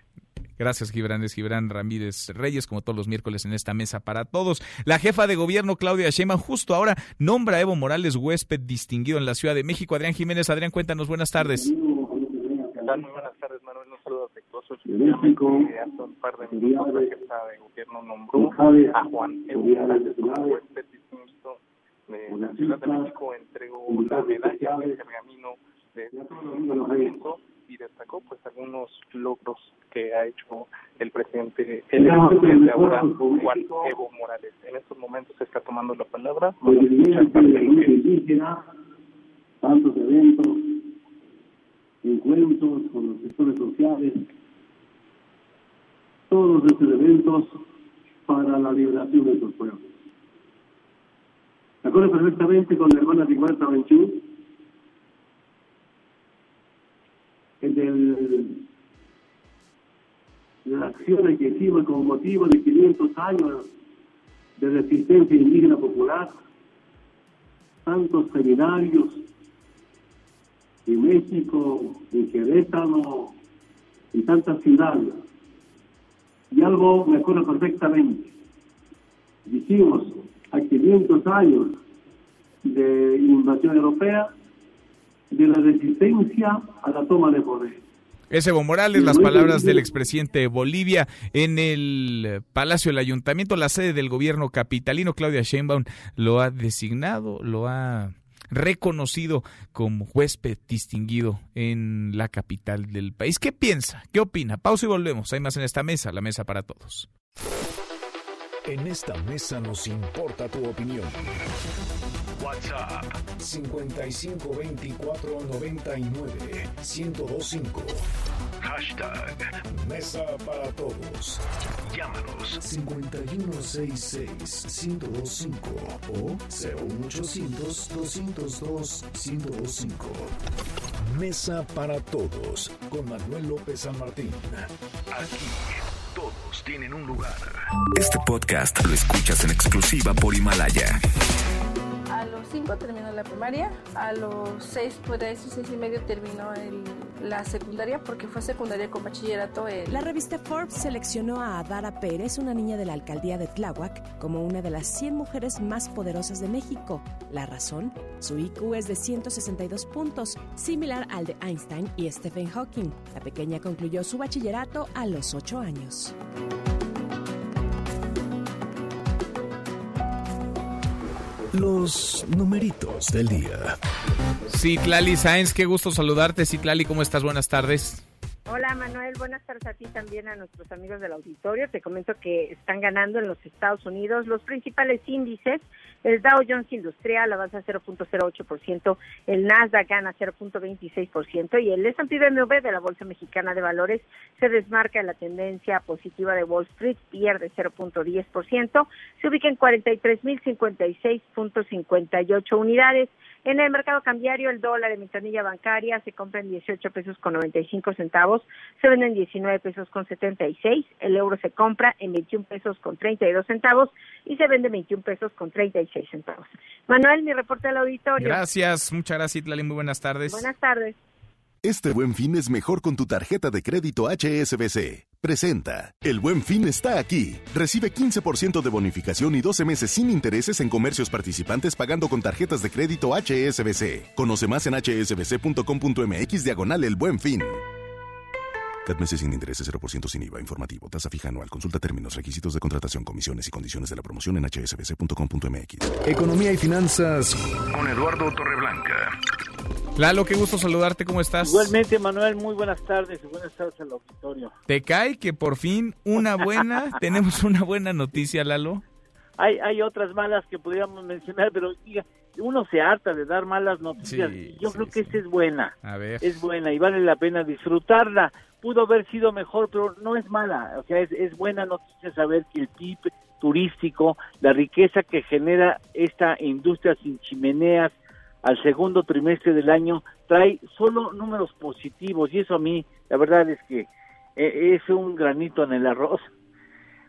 Gracias, Gibran. Es Gibran Ramírez Reyes, como todos los miércoles en esta mesa para todos. La jefa de gobierno, Claudia Sheinbaum, justo ahora nombra a Evo Morales huésped distinguido en la Ciudad de México. Adrián Jiménez, Adrián, cuéntanos, buenas tardes. ¿Qué tal? Muy buenas tardes, Manuel. Un saludo afectuoso. Hace un par de minutos la jefa de gobierno nombró a Juan Evo Morales huésped distinguido de la Ciudad de México. Entregó la medalla de pergamino de este y destacó pues algunos logros que ha hecho el presidente, el presidente ahora Juan Evo Morales. En estos momentos se está tomando la palabra. tantos eventos, encuentros con los sectores sociales, todos estos eventos para la liberación de estos pueblos. Me acuerdo perfectamente con la hermana Rigoberta Benchú, del, de la acción que hicimos con motivo de 500 años de resistencia indígena popular, tantos seminarios en México, en Querétaro y tantas ciudades. Y algo me acuerdo perfectamente. Dijimos, a 500 años de invasión europea, de la resistencia a la toma de poder. Es Evo Morales, las palabras del expresidente de Bolivia en el Palacio del Ayuntamiento, la sede del gobierno capitalino. Claudia Sheinbaum lo ha designado, lo ha reconocido como huésped distinguido en la capital del país. ¿Qué piensa? ¿Qué opina? Pausa y volvemos. Hay más en esta mesa, la mesa para todos. En esta mesa nos importa tu opinión. WhatsApp 552499 1025. Hashtag Mesa para Todos. Llámanos 5166 1025 o 01800 202 1025. Mesa para Todos con Manuel López San Martín. Aquí todos tienen un lugar. Este podcast lo escuchas en exclusiva por Himalaya. A los 5 terminó la primaria, a los 6, podría decir 6 y medio terminó el, la secundaria porque fue secundaria con bachillerato. La revista Forbes seleccionó a Adara Pérez, una niña de la alcaldía de Tláhuac, como una de las 100 mujeres más poderosas de México. La razón, su IQ es de 162 puntos, similar al de Einstein y Stephen Hawking. La pequeña concluyó su bachillerato a los 8 años. Los numeritos del día. Citlali Sáenz, qué gusto saludarte. Citlali, ¿cómo estás? Buenas tardes. Hola Manuel, buenas tardes a ti también a nuestros amigos del auditorio. Te comento que están ganando en los Estados Unidos los principales índices. El Dow Jones Industrial avanza 0.08%, el Nasdaq gana 0.26% y el S&P BMW de la Bolsa Mexicana de Valores se desmarca en la tendencia positiva de Wall Street, pierde 0.10%, se ubica en 43.056.58 unidades. En el mercado cambiario, el dólar en ventanilla bancaria se compra en 18 pesos con 95 centavos, se vende en 19 pesos con 76, el euro se compra en 21 pesos con 32 centavos y se vende en 21 pesos con 36 centavos. Manuel, mi reporte al auditorio. Gracias, muchas gracias, Itlali, muy buenas tardes. Buenas tardes. Este buen fin es mejor con tu tarjeta de crédito HSBC. Presenta. El buen fin está aquí. Recibe 15% de bonificación y 12 meses sin intereses en comercios participantes pagando con tarjetas de crédito HSBC. Conoce más en hsbc.com.mx diagonal el buen fin. CAT meses sin intereses 0% sin IVA informativo. Tasa fija anual. Consulta términos, requisitos de contratación, comisiones y condiciones de la promoción en hsbc.com.mx. Economía y finanzas con Eduardo Torreblanca. Lalo, qué gusto saludarte, ¿cómo estás? Igualmente, Manuel, muy buenas tardes y buenas tardes al auditorio. ¿Te cae que por fin una buena, tenemos una buena noticia, Lalo? Hay, hay otras malas que podríamos mencionar, pero diga, uno se harta de dar malas noticias. Yo creo que esta es buena. A ver. Es buena y vale la pena disfrutarla. Pudo haber sido mejor, pero no es mala. O sea, es, es buena noticia saber que el PIB turístico, la riqueza que genera esta industria sin chimeneas, al segundo trimestre del año trae solo números positivos y eso a mí la verdad es que eh, es un granito en el arroz,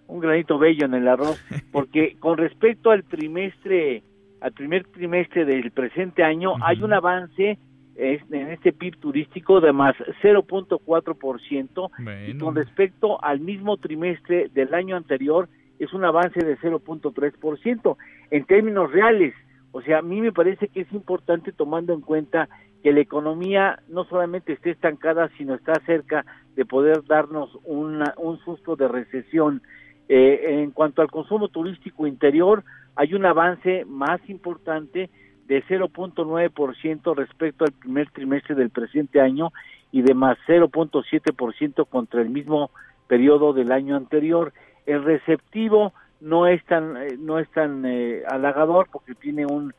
un granito bello en el arroz, porque con respecto al trimestre, al primer trimestre del presente año hay un avance en este PIB turístico de más 0.4% y con respecto al mismo trimestre del año anterior es un avance de 0.3%. En términos reales, o sea, a mí me parece que es importante tomando en cuenta que la economía no solamente esté estancada, sino está cerca de poder darnos una, un susto de recesión. Eh, en cuanto al consumo turístico interior, hay un avance más importante de 0.9% respecto al primer trimestre del presente año y de más 0.7% contra el mismo periodo del año anterior. El receptivo no es tan eh, no es tan eh, halagador porque tiene un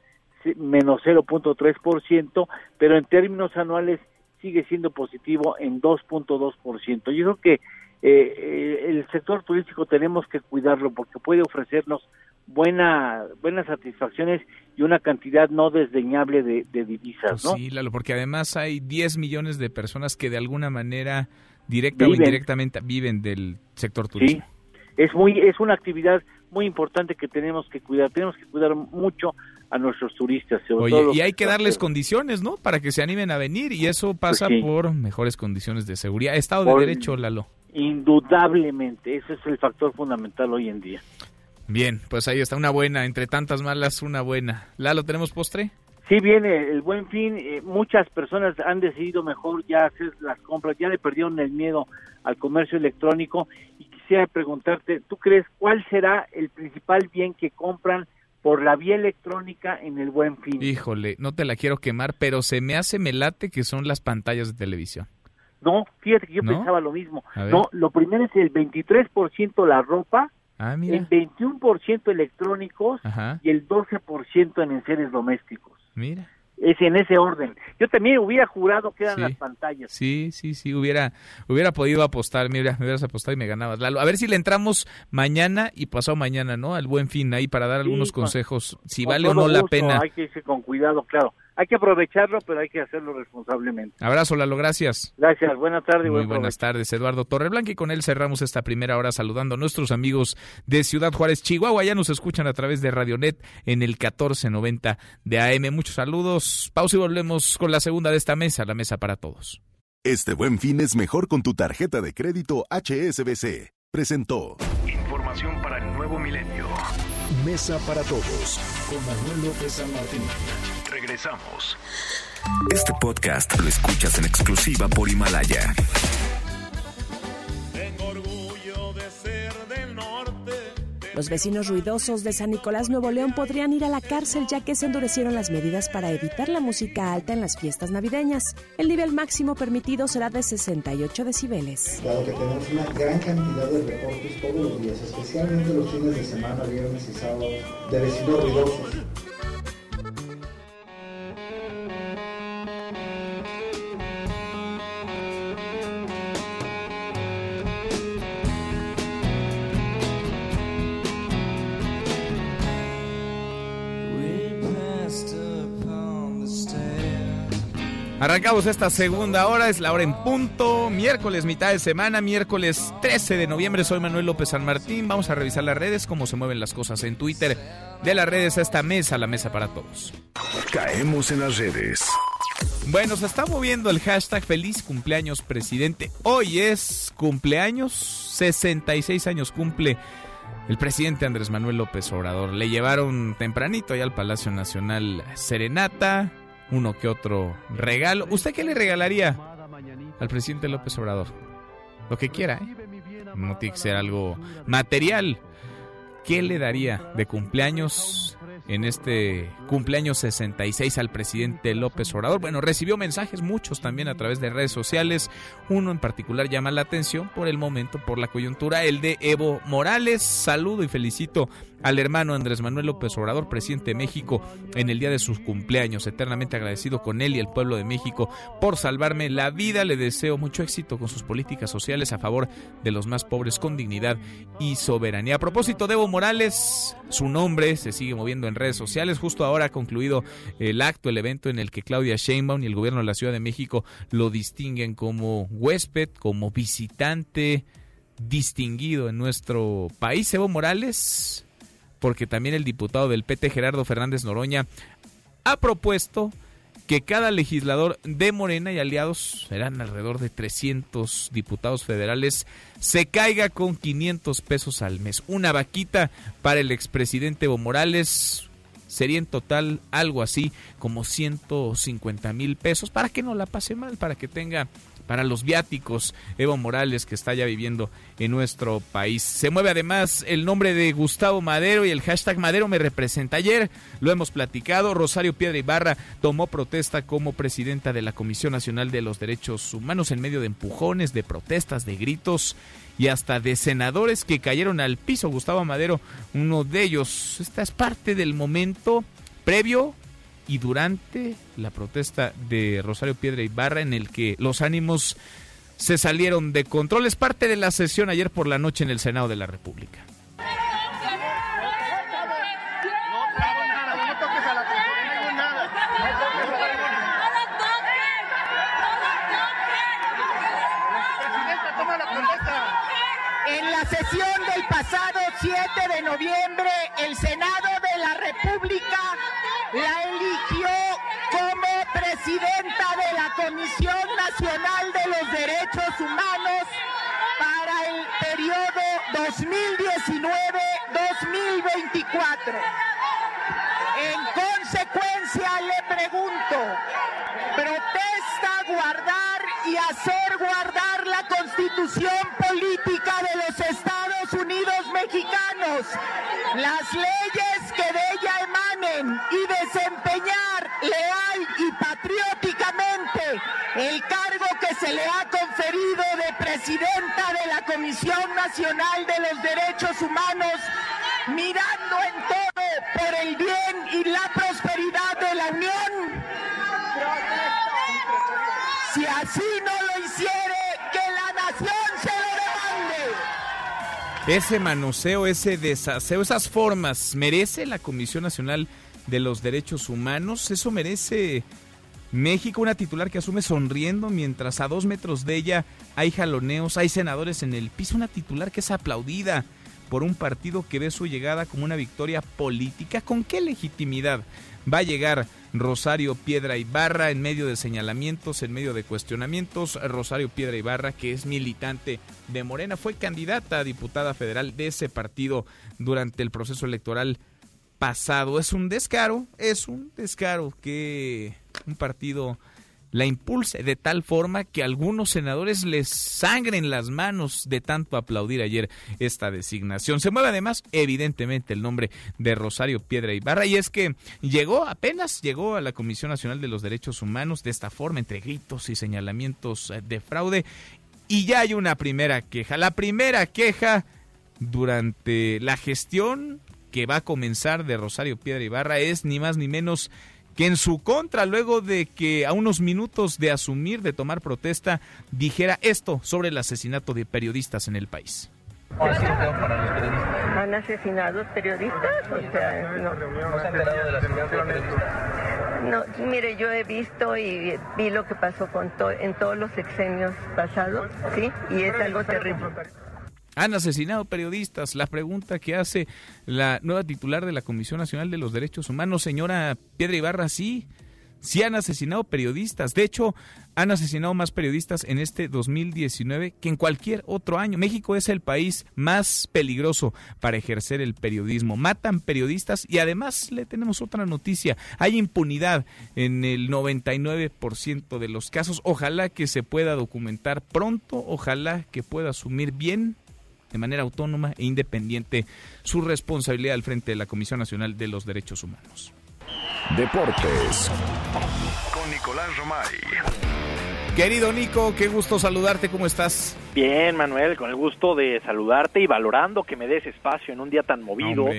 menos 0.3%, pero en términos anuales sigue siendo positivo en 2.2%. Yo creo que eh, el sector turístico tenemos que cuidarlo porque puede ofrecernos buena, buenas satisfacciones y una cantidad no desdeñable de, divisas, ¿no? Sí, Lalo, porque además hay 10 millones de personas que de alguna manera directa o indirectamente viven del sector turístico. Sí es muy es una actividad muy importante que tenemos que cuidar. Tenemos que cuidar mucho a nuestros turistas Oye, y hay que darles condiciones no para que se animen a venir y eso pasa por mejores condiciones de seguridad. Estado de derecho Lalo. Indudablemente ese es el factor fundamental hoy en día. Bien pues ahí está una buena entre tantas malas una buena. Lalo tenemos postre Sí viene el buen fin, eh, muchas personas han decidido mejor ya hacer las compras, ya le perdieron el miedo al comercio electrónico quisiera preguntarte, ¿tú crees cuál será el principal bien que compran por la vía electrónica en el buen fin? Híjole, no te la quiero quemar, pero se me hace melate que son las pantallas de televisión. No, fíjate que yo pensaba lo mismo. No, lo primero es el 23% la ropa, ah, el 21% electrónicos y el 12% en enseres domésticos. Mira. Es en ese orden. Yo también hubiera jurado que eran las pantallas. Sí, sí, sí, hubiera, hubiera podido apostar, mira, me hubieras apostado y me ganabas. A ver si le entramos mañana y pasado mañana, ¿no? Al buen fin ahí para dar algunos consejos, si vale o no la pena. Hay que irse con cuidado, claro. Hay que aprovecharlo, pero hay que hacerlo responsablemente. Abrazo, Lalo, gracias. Gracias, buenas tardes. Muy buenas tardes, Eduardo Torreblanca, y con él cerramos esta primera hora saludando a nuestros amigos de Ciudad Juárez, Chihuahua. Ya nos escuchan a través de Radionet en el 1490 de AM. Muchos saludos. Pausa y volvemos con la segunda de esta mesa, la mesa para todos. Este buen fin es mejor con tu tarjeta de crédito HSBC. Presentó. Información para el nuevo milenio. Mesa para todos con Manuel López San Martín. Regresamos. Este podcast lo escuchas en exclusiva por Himalaya. Los vecinos ruidosos de San Nicolás Nuevo León podrían ir a la cárcel ya que se endurecieron las medidas para evitar la música alta en las fiestas navideñas. El nivel máximo permitido será de 68 decibeles. Dado que tenemos una gran cantidad de reportes todos los días, especialmente los fines de semana, viernes y sábados, de vecinos ruidosos. Arrancamos esta segunda hora, es la hora en punto, miércoles mitad de semana, miércoles 13 de noviembre, soy Manuel López San Martín, vamos a revisar las redes, cómo se mueven las cosas en Twitter, de las redes a esta mesa, la mesa para todos. Caemos en las redes. Bueno, se está moviendo el hashtag feliz cumpleaños presidente, hoy es cumpleaños, 66 años cumple el presidente Andrés Manuel López Obrador, le llevaron tempranito allá al Palacio Nacional Serenata, uno que otro regalo. ¿Usted qué le regalaría al presidente López Obrador? Lo que quiera, ¿eh? No tiene que ser algo material. ¿Qué le daría de cumpleaños en este cumpleaños 66 al presidente López Obrador. Bueno, recibió mensajes, muchos también a través de redes sociales. Uno en particular llama la atención por el momento, por la coyuntura, el de Evo Morales. Saludo y felicito al hermano Andrés Manuel López Obrador, presidente de México, en el día de sus cumpleaños. Eternamente agradecido con él y el pueblo de México por salvarme la vida. Le deseo mucho éxito con sus políticas sociales a favor de los más pobres con dignidad y soberanía. A propósito Evo Morales, su nombre se sigue moviendo en redes sociales. Justo ahora ha concluido el acto, el evento en el que Claudia Sheinbaum y el gobierno de la Ciudad de México lo distinguen como huésped, como visitante distinguido en nuestro país. Evo Morales porque también el diputado del PT Gerardo Fernández Noroña ha propuesto que cada legislador de Morena y aliados, serán alrededor de 300 diputados federales, se caiga con 500 pesos al mes. Una vaquita para el expresidente Evo Morales sería en total algo así como 150 mil pesos para que no la pase mal, para que tenga para los viáticos Evo Morales que está ya viviendo en nuestro país. Se mueve además el nombre de Gustavo Madero y el hashtag Madero me representa. Ayer lo hemos platicado, Rosario Piedra Ibarra tomó protesta como presidenta de la Comisión Nacional de los Derechos Humanos en medio de empujones, de protestas, de gritos y hasta de senadores que cayeron al piso. Gustavo Madero, uno de ellos. Esta es parte del momento previo y durante la protesta de Rosario Piedra Ibarra en el que los ánimos se salieron de control. Es parte de la sesión ayer por la noche en el Senado de la República. En la sesión del pasado 7 de noviembre, el Senado de la República la eligió como presidenta de la Comisión Nacional de los Derechos Humanos para el periodo 2019-2024. En consecuencia, le pregunto, ¿protesta guardar y hacer guardar la constitución política de los Estados Unidos mexicanos, las leyes que de ella emanen y desempeñar leal y patrióticamente el cargo que se le de presidenta de la Comisión Nacional de los Derechos Humanos, mirando en todo por el bien y la prosperidad de la Unión? Si así no lo hiciere, que la nación se lo demande. Ese manoseo, ese desaseo, esas formas, ¿merece la Comisión Nacional de los Derechos Humanos. Eso merece México, una titular que asume sonriendo mientras a dos metros de ella hay jaloneos, hay senadores en el piso, una titular que es aplaudida por un partido que ve su llegada como una victoria política. ¿Con qué legitimidad va a llegar Rosario Piedra Ibarra en medio de señalamientos, en medio de cuestionamientos? Rosario Piedra Ibarra, que es militante de Morena, fue candidata a diputada federal de ese partido durante el proceso electoral Es un descaro, es un descaro que un partido la impulse de tal forma que algunos senadores les sangren las manos de tanto aplaudir ayer esta designación. Se mueve además, evidentemente, el nombre de Rosario Piedra Ibarra y es que llegó, apenas llegó a la Comisión Nacional de los Derechos Humanos de esta forma, entre gritos y señalamientos de fraude, y ya hay una primera queja. La primera queja durante la gestión que va a comenzar de Rosario Piedra Ibarra es ni más ni menos que en su contra, luego de que a unos minutos de asumir, de tomar protesta, dijera esto sobre el asesinato de periodistas en el país. ¿Han asesinado periodistas? O sea, no. No, mire, yo he visto y vi lo que pasó con en todos los sexenios pasados, ¿sí? Y es algo terrible. Han asesinado periodistas. La pregunta que hace la nueva titular de la Comisión Nacional de los Derechos Humanos, señora Piedra Ibarra, sí, sí han asesinado periodistas. De hecho, han asesinado más periodistas en este 2019 que en cualquier otro año. México es el país más peligroso para ejercer el periodismo. Matan periodistas y además le tenemos otra noticia. Hay impunidad en el 99% de los casos. Ojalá que se pueda documentar pronto. Ojalá que pueda asumir bien de manera autónoma e independiente su responsabilidad al frente de la Comisión Nacional de los Derechos Humanos. Deportes. Con Nicolás Romay. Querido Nico, qué gusto saludarte, ¿cómo estás? Bien, Manuel, con el gusto de saludarte y valorando que me des espacio en un día tan movido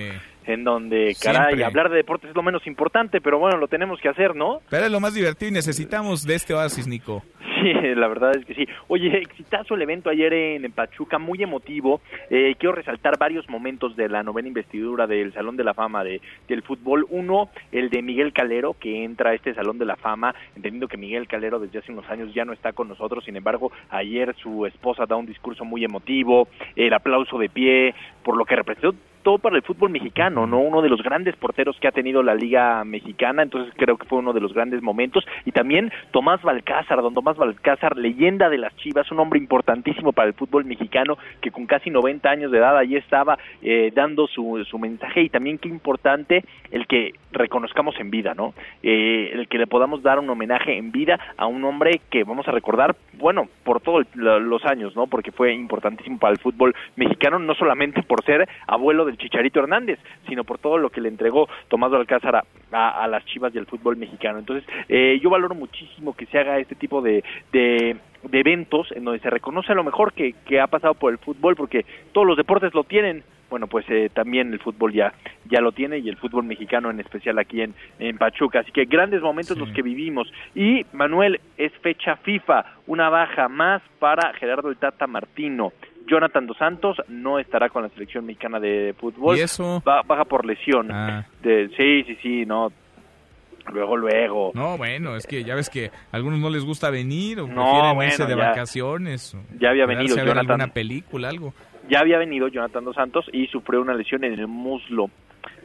en donde, caray, hablar de deportes es lo menos importante, pero bueno, lo tenemos que hacer, ¿no? Pero es lo más divertido y necesitamos de este oasis, Nico. Sí, la verdad es que sí. Oye, exitazo el evento ayer en, Pachuca, muy emotivo. Eh, quiero resaltar varios momentos de la novena investidura del Salón de la Fama de, del fútbol. Uno, el de Miguel Calero, que entra a este Salón de la Fama, entendiendo que Miguel Calero desde hace unos años ya no está con nosotros, sin embargo, ayer su esposa da un discurso muy emotivo, el aplauso de pie, por lo que representó todo para el fútbol mexicano, ¿no? Uno de los grandes porteros que ha tenido la Liga Mexicana, entonces creo que fue uno de los grandes momentos. Y también Tomás Balcázar, don Tomás Balcázar, leyenda de las Chivas, un hombre importantísimo para el fútbol mexicano, que con casi 90 años de edad allí estaba eh, dando su, su mensaje. Y también qué importante el que reconozcamos en vida, ¿no? Eh, el que le podamos dar un homenaje en vida a un hombre que vamos a recordar, bueno, por todos los años, ¿no? Porque fue importantísimo para el fútbol mexicano, no solamente por ser abuelo del Chicharito Hernández, sino por todo lo que le entregó Tomás Alcázar a, las Chivas y al fútbol mexicano. Entonces, eh, yo valoro muchísimo que se haga este tipo de, de, eventos en donde se reconoce lo mejor que, que ha pasado por el fútbol, porque todos los deportes lo tienen, bueno, pues eh, también el fútbol ya, ya lo tiene y el fútbol mexicano en especial aquí en, en Pachuca. Así que grandes momentos los que vivimos. Y Manuel, es fecha FIFA, una baja más para Gerardo el Tata Martino. Jonathan Dos Santos no estará con la selección mexicana de fútbol. ¿Y eso? baja por lesión. Ah. De, sí, sí, sí, no. Luego, luego. No, bueno, es que ya ves que a algunos no les gusta venir o no, prefieren irse de vacaciones. ya había venido Jonathan. alguna película, algo. Ya había venido Jonathan Dos Santos y sufrió una lesión en el muslo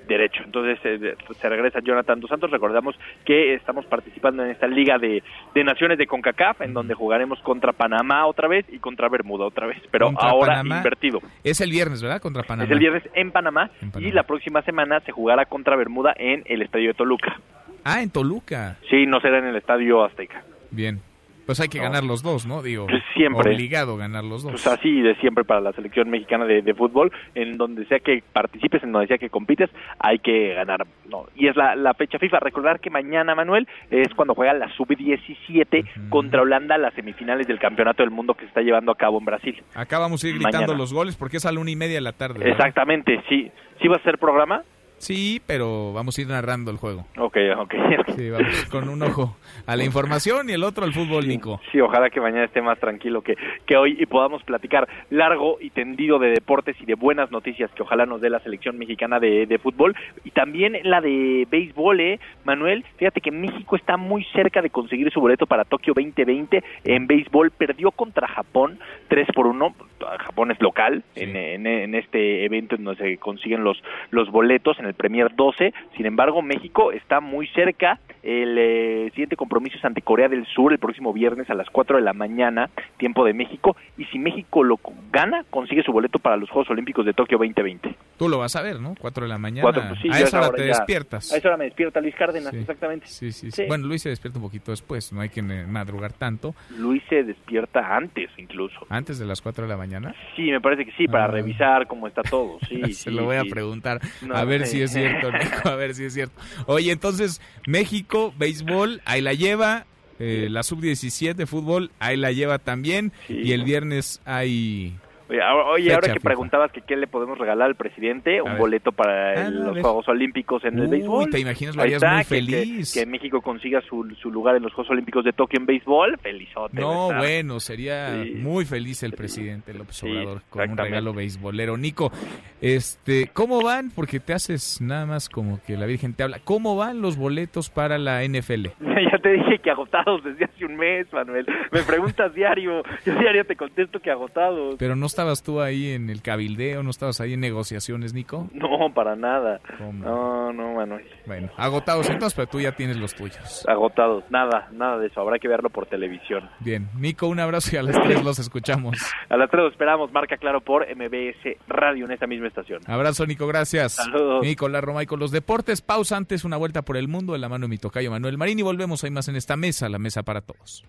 derecho. Entonces eh, se regresa Jonathan Dos Santos. Recordamos que estamos participando en esta Liga de, Naciones de CONCACAF, en donde jugaremos contra Panamá otra vez y contra Bermuda otra vez, pero ahora invertido. Es el viernes, ¿verdad? Contra Panamá. Es el viernes en Panamá, y la próxima semana se jugará contra Bermuda en el Estadio de Toluca. Ah, en Toluca. Sí, no será en el Estadio Azteca. Bien. Pues hay que ganar los dos, ¿no? Digo, siempre. obligado ganar los dos. Pues así de siempre para la selección mexicana de, fútbol, en donde sea que participes, en donde sea que compites, hay que ganar. ¿no? Y es la, la fecha FIFA. Recordar que mañana, Manuel, es cuando juega la sub-17 contra Holanda, las semifinales del Campeonato del Mundo que se está llevando a cabo en Brasil. Acá vamos a ir gritando los goles porque es a la una y media de la tarde. Exactamente, sí. ¿Sí va a ser programa? Sí, pero vamos a ir narrando el juego. Ok, ok. Sí, vamos con un ojo a la información y el otro al fútbol, Nico. Sí, ojalá que mañana esté más tranquilo que, que hoy y podamos platicar largo y tendido de deportes y de buenas noticias que ojalá nos dé la selección mexicana de, de fútbol y también la de béisbol, ¿eh? Manuel, fíjate que México está muy cerca de conseguir su boleto para Tokio 2020 en béisbol. Perdió contra Japón 3 por 1. Japón es local en, en, en este evento en donde se consiguen los, los boletos en el Premier 12. Sin embargo, México está muy cerca. El eh, siguiente compromiso es ante Corea del Sur el próximo viernes a las 4 de la mañana, tiempo de México. Y si México lo gana, consigue su boleto para los Juegos Olímpicos de Tokio 2020. Tú lo vas a ver, ¿no? 4 de la mañana. Pues sí, a esa hora hora te ya- despiertas. A esa hora me despierta Luis Cárdenas, Sí. exactamente. Sí, sí, sí. Bueno, Luis se despierta un poquito después, no hay que madrugar tanto. Luis se despierta antes incluso. Antes de las 4 de la mañana. Sí, me parece que sí, para Ah. revisar cómo está todo. Sí, Se lo voy a preguntar, No, a ver si es cierto, Nico, a ver si es cierto. Oye, entonces, México, béisbol, ahí la lleva, eh, la sub-17, fútbol, ahí la lleva también, y el viernes hay... Oye, ahora, oye, Fecha ahora que FIFA. preguntabas que qué le podemos regalar al presidente, un ver. boleto para Ah, el- los. Juegos Olímpicos en el béisbol. te imaginas, lo harías está, muy que- feliz. Que, México consiga su, su lugar en los Juegos Olímpicos de Tokio en béisbol, felizote. No, bueno, sería Sí. muy feliz el presidente López Sí, Obrador con un regalo beisbolero. Nico, este, ¿cómo van? Porque te haces nada más como que la Virgen te habla. ¿Cómo van los boletos para la NFL? Ya te dije que agotados desde hace un mes, Manuel. Me preguntas diario, yo diario te contesto que agotados. Pero no estabas tú ahí en el cabildeo, no estabas ahí en negociaciones, Nico. No, para nada. No, no, Manuel. Bueno, agotados entonces, pero tú ya tienes los tuyos. Agotados, nada, nada de eso. Habrá que verlo por televisión. Bien, Nico, un abrazo y a las tres los escuchamos. A las tres lo esperamos, marca claro por MBS Radio en esta misma estación. Abrazo, Nico, gracias. Saludos. Nicolás Roma y con los deportes. Pausa antes, una vuelta por el mundo de la mano de mi tocayo Manuel Marín y volvemos. Hay más en esta mesa, la mesa para todos.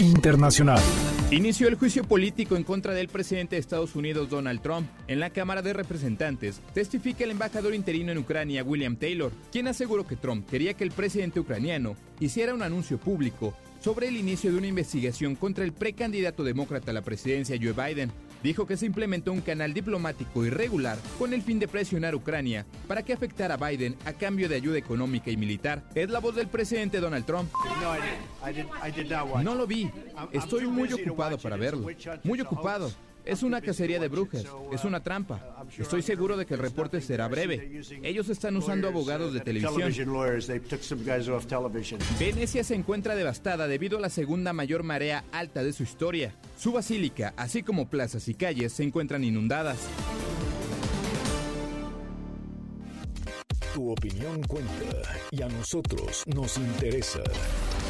Internacional. Inició el juicio político en contra del presidente de Estados Unidos, Donald Trump. En la Cámara de Representantes testifica el embajador interino en Ucrania, William Taylor, quien aseguró que Trump quería que el presidente ucraniano hiciera un anuncio público sobre el inicio de una investigación contra el precandidato demócrata a la presidencia, Joe Biden. Dijo que se implementó un canal diplomático irregular con el fin de presionar a Ucrania para que afectara a Biden a cambio de ayuda económica y militar. Es la voz del presidente Donald Trump. No lo vi. Estoy muy ocupado para verlo. Muy ocupado. Es una cacería de brujas. Es una trampa. Estoy seguro de que el reporte será breve. Ellos están usando abogados de televisión. Venecia se encuentra devastada debido a la segunda mayor marea alta de su historia. Su basílica, así como plazas y calles, se encuentran inundadas. Tu opinión cuenta y a nosotros nos interesa.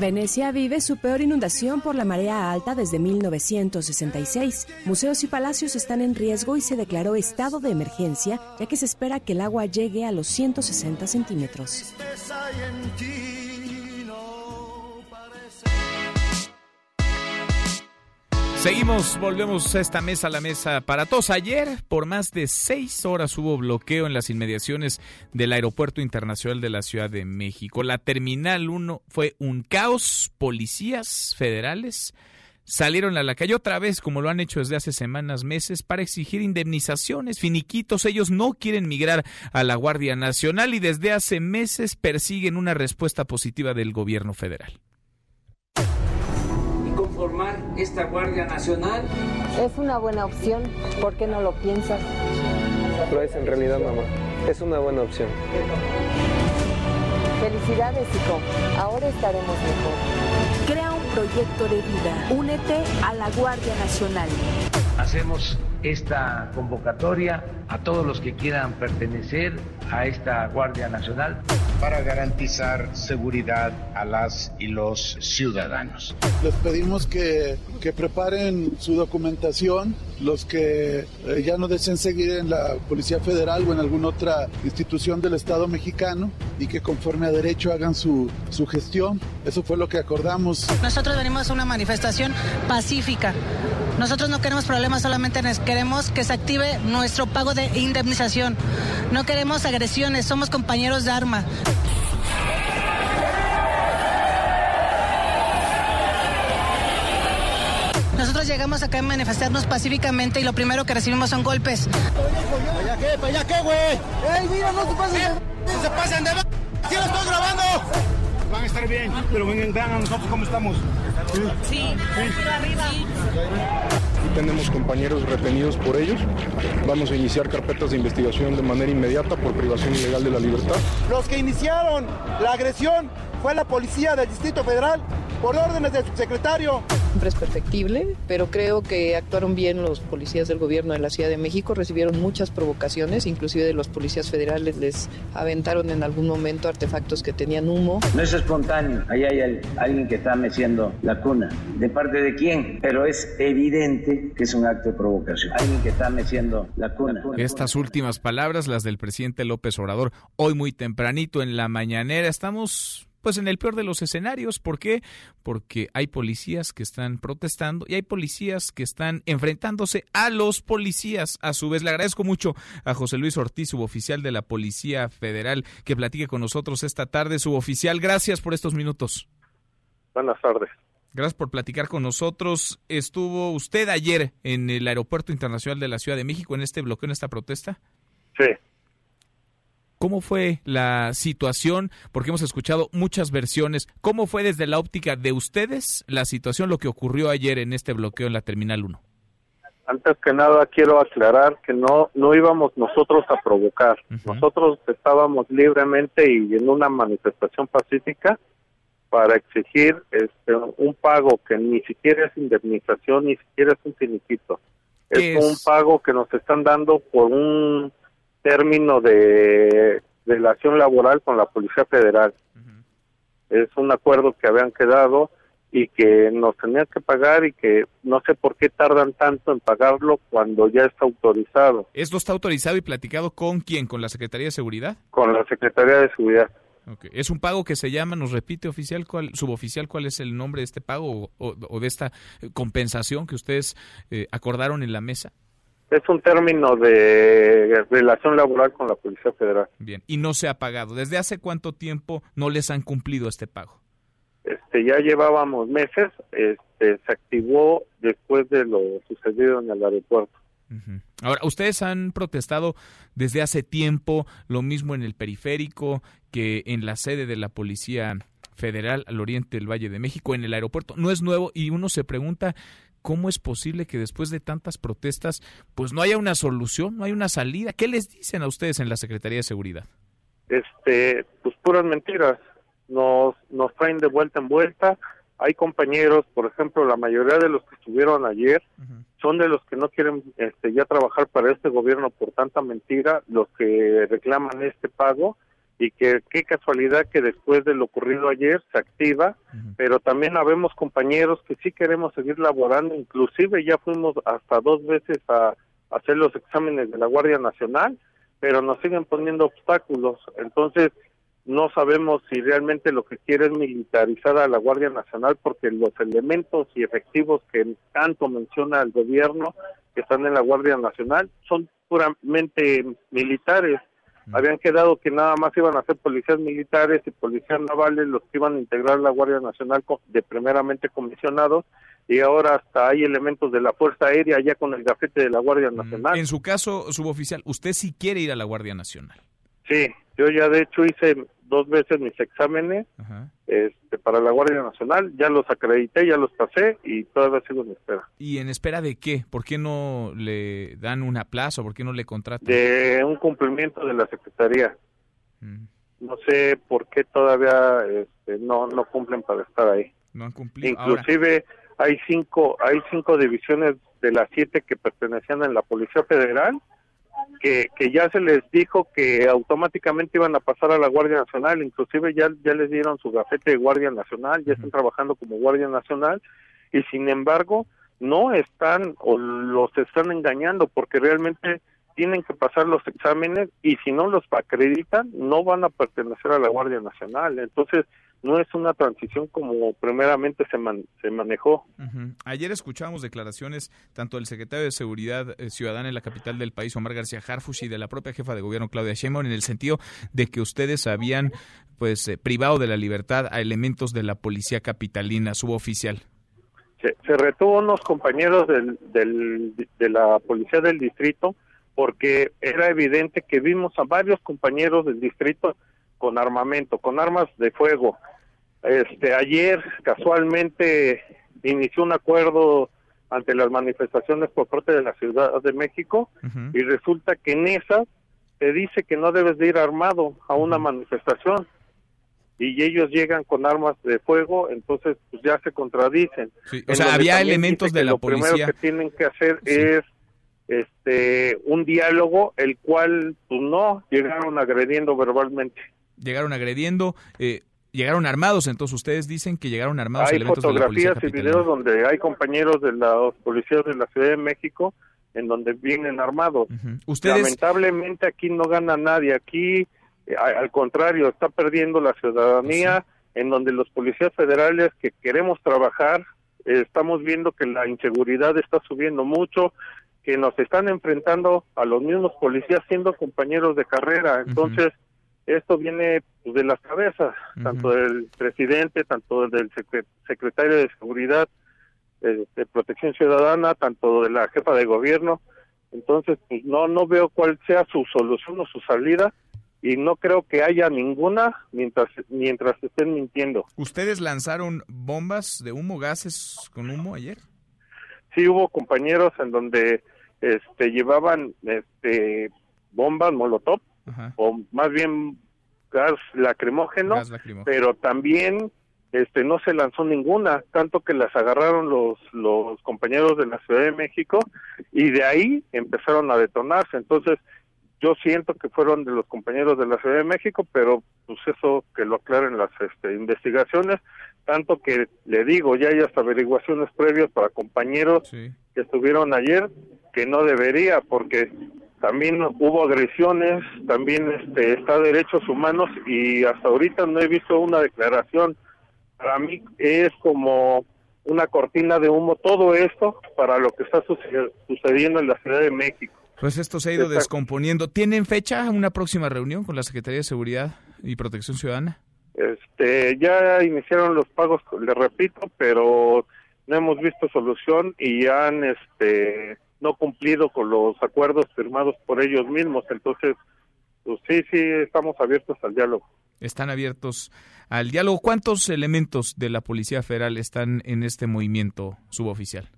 Venecia vive su peor inundación por la marea alta desde 1966. Museos y palacios están en riesgo y se declaró estado de emergencia, ya que se espera que el agua llegue a los 160 centímetros. Seguimos, volvemos a esta mesa, la mesa para todos. Ayer, por más de seis horas, hubo bloqueo en las inmediaciones del Aeropuerto Internacional de la Ciudad de México. La Terminal 1 fue un caos. Policías federales salieron a la calle otra vez, como lo han hecho desde hace semanas, meses, para exigir indemnizaciones, finiquitos. Ellos no quieren migrar a la Guardia Nacional y desde hace meses persiguen una respuesta positiva del gobierno federal. Y conformar esta Guardia Nacional. Es una buena opción, ¿por qué no lo piensas? Lo es en realidad, mamá. Es una buena opción. Felicidades, hijo. Ahora estaremos mejor. Crea un proyecto de vida. Únete a la Guardia Nacional. Hacemos esta convocatoria a todos los que quieran pertenecer a esta Guardia Nacional. para garantizar seguridad a las y los ciudadanos. Les pedimos que, que preparen su documentación los que eh, ya no deseen seguir en la Policía Federal o en alguna otra institución del Estado mexicano y que conforme a derecho hagan su, su gestión. Eso fue lo que acordamos. Nosotros venimos a una manifestación pacífica. Nosotros no queremos problemas, solamente queremos que se active nuestro pago de indemnización. No queremos agresiones, somos compañeros de arma. Nosotros llegamos acá a manifestarnos pacíficamente y lo primero que recibimos son golpes. ¿Para qué? ¿Para qué, güey? ¡Ey, mira, no se pasen de... ¡Se pasen de... ¡Sí lo estoy grabando! Van a estar bien, pero vengan, vean a nosotros cómo estamos. Sí, sí. arriba. Y tenemos compañeros retenidos por ellos. Vamos a iniciar carpetas de investigación de manera inmediata por privación ilegal de la libertad. Los que iniciaron la agresión fue la policía del Distrito Federal por órdenes del subsecretario. Siempre es perfectible, pero creo que actuaron bien los policías del gobierno de la Ciudad de México, recibieron muchas provocaciones, inclusive de los policías federales les aventaron en algún momento artefactos que tenían humo. No es espontáneo, ahí hay alguien que está meciendo la cuna. ¿De parte de quién? Pero es evidente que es un acto de provocación. Alguien que está meciendo la cuna. Estas últimas palabras, las del presidente López Obrador, hoy muy tempranito en la mañanera, estamos pues en el peor de los escenarios. ¿Por qué? Porque hay policías que están protestando y hay policías que están enfrentándose a los policías. A su vez, le agradezco mucho a José Luis Ortiz, suboficial de la Policía Federal, que platique con nosotros esta tarde. Suboficial, gracias por estos minutos. Buenas tardes. Gracias por platicar con nosotros. ¿Estuvo usted ayer en el Aeropuerto Internacional de la Ciudad de México en este bloqueo, en esta protesta? Sí. ¿Cómo fue la situación? Porque hemos escuchado muchas versiones. ¿Cómo fue desde la óptica de ustedes la situación, lo que ocurrió ayer en este bloqueo en la Terminal 1? Antes que nada quiero aclarar que no no íbamos nosotros a provocar. Nosotros estábamos libremente y en una manifestación pacífica para exigir este un pago que ni siquiera es indemnización, ni siquiera es un finiquito. es un pago que nos están dando por un término de relación laboral con la Policía Federal. Es un acuerdo que habían quedado y que nos tenían que pagar y que no sé por qué tardan tanto en pagarlo cuando ya está autorizado. ¿Esto está autorizado y platicado con quién? ¿Con la Secretaría de Seguridad? Con la Secretaría de Seguridad. Es un pago que se llama, nos repite oficial, cuál, suboficial, cuál es el nombre de este pago o, de esta compensación que ustedes eh, acordaron en la mesa es un término de relación laboral con la Policía Federal. Bien, y no se ha pagado. ¿Desde hace cuánto tiempo no les han cumplido este pago? Este, ya llevábamos meses, este, se activó después de lo sucedido en el aeropuerto. Ahora, ustedes han protestado desde hace tiempo, lo mismo en el periférico que en la sede de la Policía Federal al oriente del Valle de México, en el aeropuerto. No es nuevo y uno se pregunta ¿cómo es posible que después de tantas protestas pues no haya una solución, no hay una salida? ¿Qué les dicen a ustedes en la Secretaría de Seguridad? Este, pues puras mentiras. Nos nos traen de vuelta en vuelta. Hay compañeros, por ejemplo, la mayoría de los que estuvieron ayer son de los que no quieren este, ya trabajar para este gobierno por tanta mentira, los que reclaman este pago y que qué casualidad que después de lo ocurrido ayer se activa, pero también habemos compañeros que sí queremos seguir laborando, inclusive ya fuimos hasta dos veces a, hacer los exámenes de la Guardia Nacional, pero nos siguen poniendo obstáculos, entonces no sabemos si realmente lo que quiere es militarizar a la Guardia Nacional porque los elementos y efectivos que tanto menciona el gobierno que están en la Guardia Nacional son puramente militares habían quedado que nada más iban a ser policías militares y policías navales los que iban a integrar la Guardia Nacional de primeramente comisionados y ahora hasta hay elementos de la Fuerza Aérea ya con el gafete de la Guardia Nacional. En su caso, suboficial, ¿usted sí quiere ir a la Guardia Nacional? Sí, yo ya de hecho hice dos veces mis exámenes este, para la Guardia Nacional, ya los acredité, ya los pasé y todavía sigo en espera. ¿Y en espera de qué? ¿Por qué no le dan una plaza? ¿Por qué no le contratan? De un cumplimiento de la Secretaría. Mm. No sé por qué todavía este, no, no cumplen para estar ahí. No han cumplido. Inclusive hay cinco hay cinco divisiones de las siete que pertenecían a la Policía Federal que, que ya se les dijo que automáticamente iban a pasar a la Guardia Nacional, inclusive ya, ya les dieron su gafete de Guardia Nacional, ya están trabajando como Guardia Nacional, y sin embargo no están o los están engañando porque realmente tienen que pasar los exámenes y si no los acreditan no van a pertenecer a la Guardia Nacional. Entonces, no es una transición como primeramente se, se manejó. Ayer escuchábamos declaraciones tanto del secretario de Seguridad eh, Ciudadana en la capital del país, Omar García Harfush, y de la propia jefa de gobierno, Claudia Sheinbaum, en el sentido de que ustedes habían pues eh, privado de la libertad a elementos de la policía capitalina suboficial. Se, se retuvo unos compañeros del, del, de la policía del distrito porque era evidente que vimos a varios compañeros del distrito con armamento, con armas de fuego. Este ayer casualmente inició un acuerdo ante las manifestaciones por parte de la Ciudad de México y resulta que en esa se dice que no debes de ir armado a una manifestación y ellos llegan con armas de fuego, entonces pues ya se contradicen. o sea, había elementos de la lo policía. Lo primero que tienen que hacer es este un diálogo, el cual pues no llegaron agrediendo verbalmente llegaron agrediendo, eh, llegaron armados, entonces ustedes dicen que llegaron armados. Hay elementos fotografías de la y videos donde hay compañeros de los policías de la Ciudad de México en donde vienen armados. ¿Ustedes... Lamentablemente aquí no gana nadie, aquí eh, al contrario, está perdiendo la ciudadanía en donde los policías federales que queremos trabajar, eh, estamos viendo que la inseguridad está subiendo mucho, que nos están enfrentando a los mismos policías siendo compañeros de carrera. Entonces, esto viene pues, de las cabezas, tanto del presidente, tanto del secretario de Seguridad, de Protección Ciudadana, tanto de la jefa de gobierno. Entonces, pues no, no veo cuál sea su solución o su salida y no creo que haya ninguna mientras mientras estén mintiendo. ¿Ustedes lanzaron bombas de humo, gases con humo ayer? Sí, hubo compañeros en donde este llevaban este bombas molotov o más bien gas lacrimógeno, pero también este no se lanzó ninguna, tanto que las agarraron los los compañeros de la Ciudad de México y de ahí empezaron a detonarse. Entonces, yo siento que fueron de los compañeros de la Ciudad de México, pero pues eso que lo aclaren las este, investigaciones, tanto que le digo, ya hay hasta averiguaciones previas para compañeros que estuvieron ayer, que no debería, porque también hubo agresiones, también este, está derechos humanos y hasta ahorita no he visto una declaración. Para mí es como una cortina de humo todo esto para lo que está sucediendo en la Ciudad de México. Pues esto se ha ido descomponiendo. ¿Tienen fecha una próxima reunión con la Secretaría de Seguridad y Protección Ciudadana? Este, ya iniciaron los pagos, le repito, pero no hemos visto solución y han este no cumplido con los acuerdos firmados por ellos mismos. Entonces, pues sí, sí, estamos abiertos al diálogo. Están abiertos al diálogo. ¿Cuántos elementos de la Policía Federal están en este movimiento suboficial?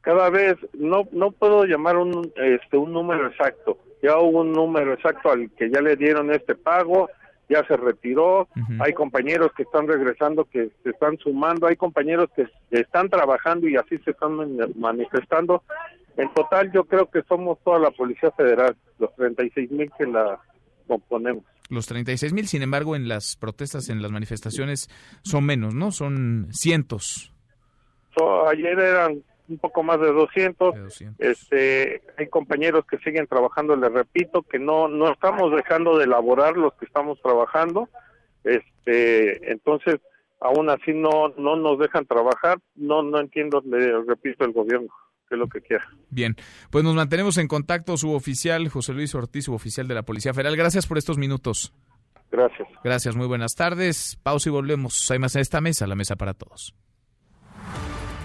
Cada vez, no, no puedo llamar un, este, un número exacto. Ya hubo un número exacto al que ya le dieron este pago, ya se retiró, hay compañeros que están regresando, que se están sumando, hay compañeros que están trabajando y así se están manifestando. En total yo creo que somos toda la Policía Federal, los 36 mil que la componemos. Los 36 mil, sin embargo, en las protestas, en las manifestaciones, son menos, ¿no? Son cientos. ayer eran un poco más de 200. Este, hay compañeros que siguen trabajando, les repito, que no no estamos dejando de elaborar los que estamos trabajando. Este, entonces, aún así no no nos dejan trabajar. No no entiendo, le repito, el gobierno que es lo que quiera. Bien, pues nos mantenemos en contacto, suboficial José Luis Ortiz, suboficial de la Policía Federal. Gracias por estos minutos. Gracias. Gracias, muy buenas tardes. Pausa y volvemos. Hay más en esta mesa, la mesa para todos.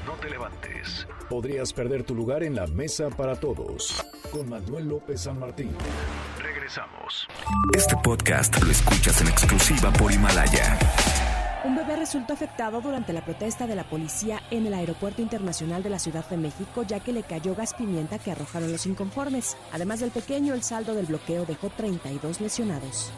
No te levantes. Podrías perder tu lugar en la mesa para todos. Con Manuel López San Martín. Regresamos. Este podcast lo escuchas en exclusiva por Himalaya. Bebé resultó afectado durante la protesta de la policía en el Aeropuerto Internacional de la Ciudad de México, ya que le cayó gas pimienta que arrojaron los inconformes. Además del pequeño, el saldo del bloqueo dejó 32 lesionados.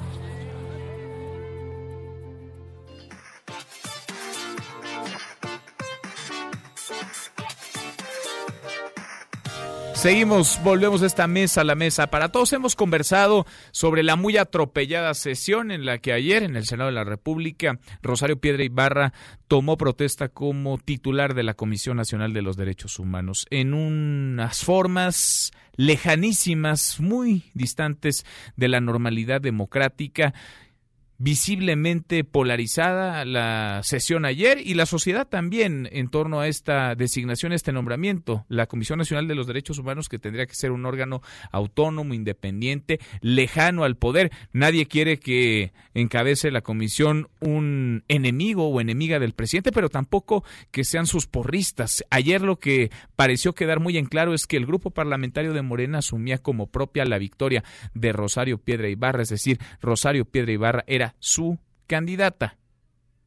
Seguimos, volvemos a esta mesa, la mesa para todos. Hemos conversado sobre la muy atropellada sesión en la que ayer en el Senado de la República Rosario Piedra Ibarra tomó protesta como titular de la Comisión Nacional de los Derechos Humanos en unas formas lejanísimas, muy distantes de la normalidad democrática visiblemente polarizada la sesión ayer y la sociedad también en torno a esta designación, este nombramiento. La Comisión Nacional de los Derechos Humanos que tendría que ser un órgano autónomo, independiente, lejano al poder. Nadie quiere que encabece la comisión un enemigo o enemiga del presidente, pero tampoco que sean sus porristas. Ayer lo que pareció quedar muy en claro es que el grupo parlamentario de Morena asumía como propia la victoria de Rosario Piedra Ibarra, es decir, Rosario Piedra Ibarra era su candidata.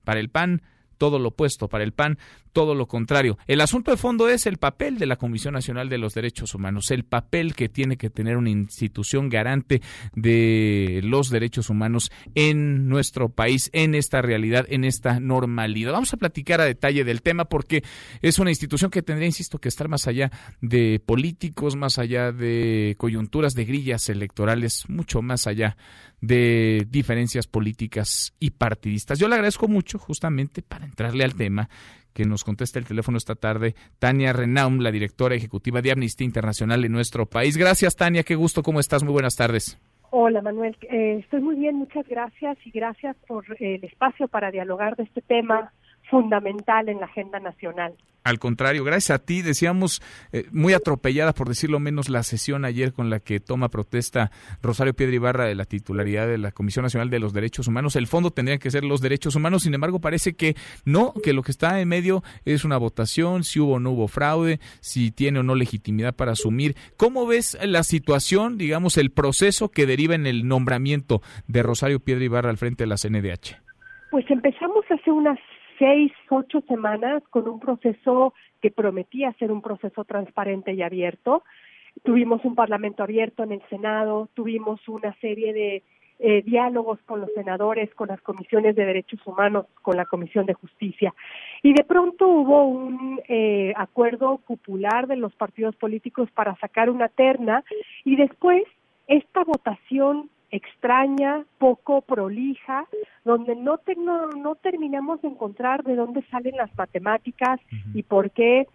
Para el PAN, todo lo opuesto, para el PAN, todo lo contrario. El asunto de fondo es el papel de la Comisión Nacional de los Derechos Humanos, el papel que tiene que tener una institución garante de los derechos humanos en nuestro país, en esta realidad, en esta normalidad. Vamos a platicar a detalle del tema porque es una institución que tendría, insisto, que estar más allá de políticos, más allá de coyunturas, de grillas electorales, mucho más allá de diferencias políticas y partidistas. Yo le agradezco mucho justamente para entrarle al tema que nos contesta el teléfono esta tarde, Tania Renaum, la directora ejecutiva de Amnistía Internacional en nuestro país. Gracias, Tania, qué gusto, ¿cómo estás? Muy buenas tardes. Hola, Manuel. Eh, estoy muy bien, muchas gracias y gracias por el espacio para dialogar de este tema fundamental en la agenda nacional. Al contrario, gracias a ti, decíamos, eh, muy atropellada, por decirlo menos, la sesión ayer con la que toma protesta Rosario Piedra Ibarra de la titularidad de la Comisión Nacional de los Derechos Humanos. El fondo tendría que ser los derechos humanos, sin embargo, parece que no, que lo que está en medio es una votación, si hubo o no hubo fraude, si tiene o no legitimidad para asumir. ¿Cómo ves la situación, digamos, el proceso que deriva en el nombramiento de Rosario Piedra Ibarra al frente de la CNDH? Pues empezamos hace unas seis, ocho semanas con un proceso que prometía ser un proceso transparente y abierto. Tuvimos un parlamento abierto en el Senado, tuvimos una serie de eh, diálogos con los senadores, con las comisiones de derechos humanos, con la Comisión de Justicia. Y de pronto hubo un eh, acuerdo popular de los partidos políticos para sacar una terna y después esta votación extraña, poco prolija, donde no, no, terminamos de encontrar de dónde salen las matemáticas y por qué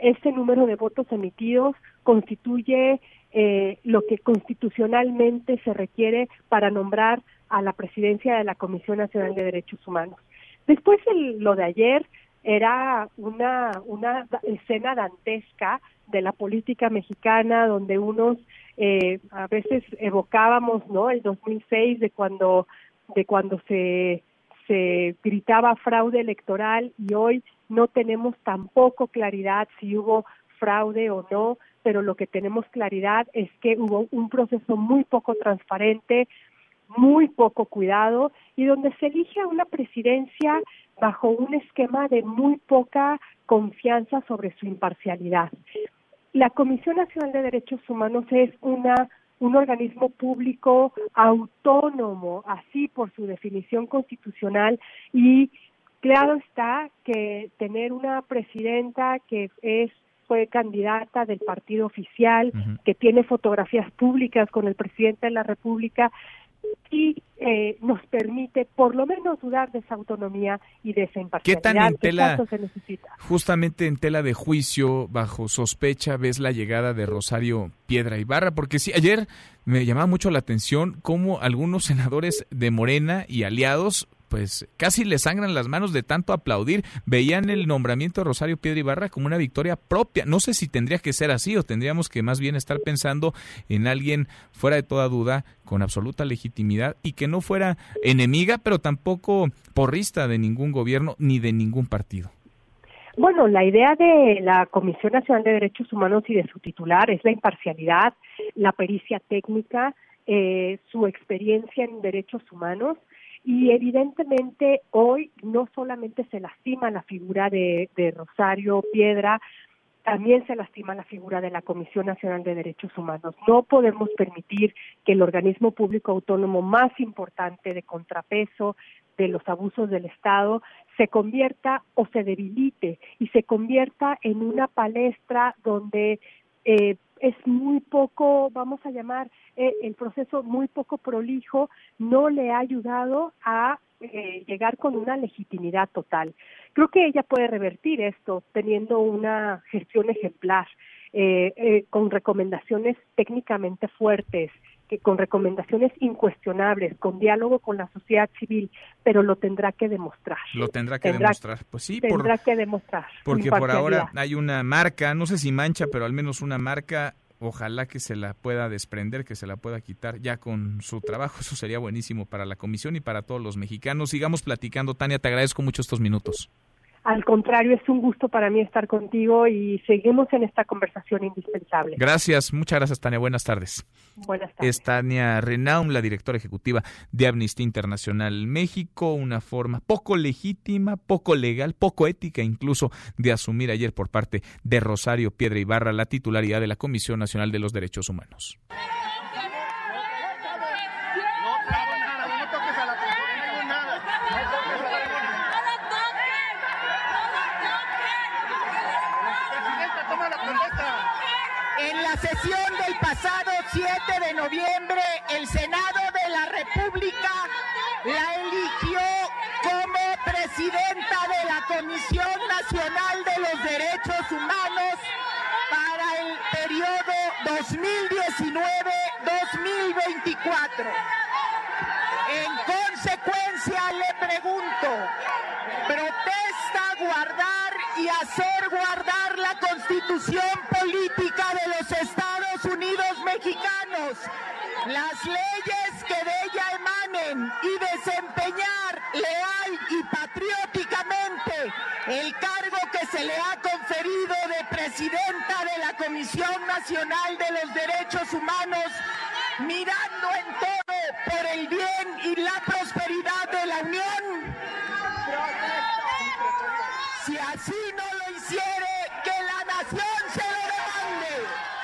este número de votos emitidos constituye eh, lo que constitucionalmente se requiere para nombrar a la presidencia de la Comisión Nacional de Derechos Humanos. Después lo de ayer era una, una escena dantesca de la política mexicana donde unos eh, a veces evocábamos no el 2006 de cuando de cuando se se gritaba fraude electoral y hoy no tenemos tampoco claridad si hubo fraude o no, pero lo que tenemos claridad es que hubo un proceso muy poco transparente, muy poco cuidado y donde se elige a una presidencia bajo un esquema de muy poca confianza sobre su imparcialidad. La Comisión Nacional de Derechos Humanos es una un organismo público autónomo, así por su definición constitucional y claro está que tener una presidenta que es fue candidata del partido oficial, que tiene fotografías públicas con el presidente de la República, y eh, nos permite por lo menos dudar de esa autonomía y de esa imparcialidad. ¿Qué tan en tela, se necesita? justamente en tela de juicio, bajo sospecha, ves la llegada de Rosario Piedra Ibarra? Porque sí, ayer me llamaba mucho la atención cómo algunos senadores de Morena y aliados pues casi le sangran las manos de tanto aplaudir. Veían el nombramiento de Rosario Piedra Ibarra como una victoria propia. No sé si tendría que ser así o tendríamos que más bien estar pensando en alguien fuera de toda duda, con absoluta legitimidad y que no fuera enemiga, pero tampoco porrista de ningún gobierno ni de ningún partido. Bueno, la idea de la Comisión Nacional de Derechos Humanos y de su titular es la imparcialidad, la pericia técnica, eh, su experiencia en derechos humanos y evidentemente hoy no solamente se lastima la figura de, Rosario Piedra, también se lastima la figura de la Comisión Nacional de Derechos Humanos. No podemos permitir que el organismo público autónomo más importante de contrapeso de los abusos del Estado se convierta o se debilite y se convierta en una palestra donde eh, es muy poco, vamos a llamar eh, el proceso muy poco prolijo, no le ha ayudado a eh, llegar con una legitimidad total. Creo que ella puede revertir esto teniendo una gestión ejemplar, eh, eh, con recomendaciones técnicamente fuertes, que con recomendaciones incuestionables, con diálogo con la sociedad civil, pero lo tendrá que demostrar. Lo tendrá que demostrar, pues sí. Tendrá que demostrar. Porque por ahora hay una marca, no sé si mancha, pero al menos una marca ojalá que se la pueda desprender, que se la pueda quitar ya con su trabajo. Eso sería buenísimo para la comisión y para todos los mexicanos. Sigamos platicando. Tania, te agradezco mucho estos minutos. Al contrario, es un gusto para mí estar contigo y seguimos en esta conversación indispensable. Gracias, muchas gracias Tania, buenas tardes. Buenas tardes. Es Tania Renaum, la directora ejecutiva de Amnistía Internacional México, una forma poco legítima, poco legal, poco ética incluso de asumir ayer por parte de Rosario Piedra Ibarra la titularidad de la Comisión Nacional de los Derechos Humanos. Noviembre, el Senado de la República la eligió como presidenta de la Comisión Nacional de los Derechos Humanos para el periodo 2019-2024. En consecuencia, le pregunto, ¿protesta guardar y hacer guardar la constitución política de los Estados mexicanos, las leyes que de ella emanen y desempeñar leal y patrióticamente el cargo que se le ha conferido de presidenta de la Comisión Nacional de los Derechos Humanos, mirando en todo por el bien y la prosperidad de la Unión. Si así no lo hiciere, que la nación se lo.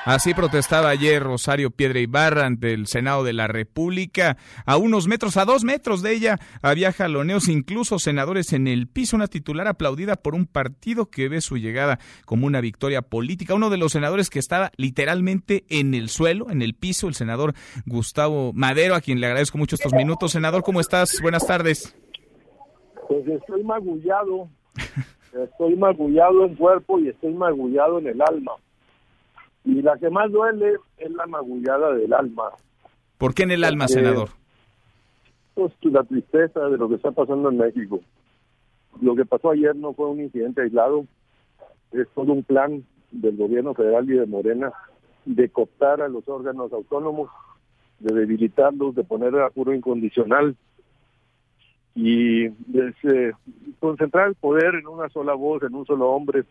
Así protestaba ayer Rosario Piedra Ibarra ante el Senado de la República. A unos metros, a dos metros de ella, había jaloneos, incluso senadores en el piso, una titular aplaudida por un partido que ve su llegada como una victoria política. Uno de los senadores que estaba literalmente en el suelo, en el piso, el senador Gustavo Madero, a quien le agradezco mucho estos minutos. Senador, ¿cómo estás? Buenas tardes. Pues estoy magullado Estoy magullado en cuerpo y estoy magullado en el alma. Y la que más duele es la magullada del alma. ¿Por qué en el alma, senador? Pues la tristeza de lo que está pasando en México. Lo que pasó ayer no fue un incidente aislado, es todo un plan del gobierno federal y de Morena de cooptar a los órganos autónomos, de debilitarlos, de poner a puro incondicional y de, concentrar el poder en una sola voz, en un solo hombre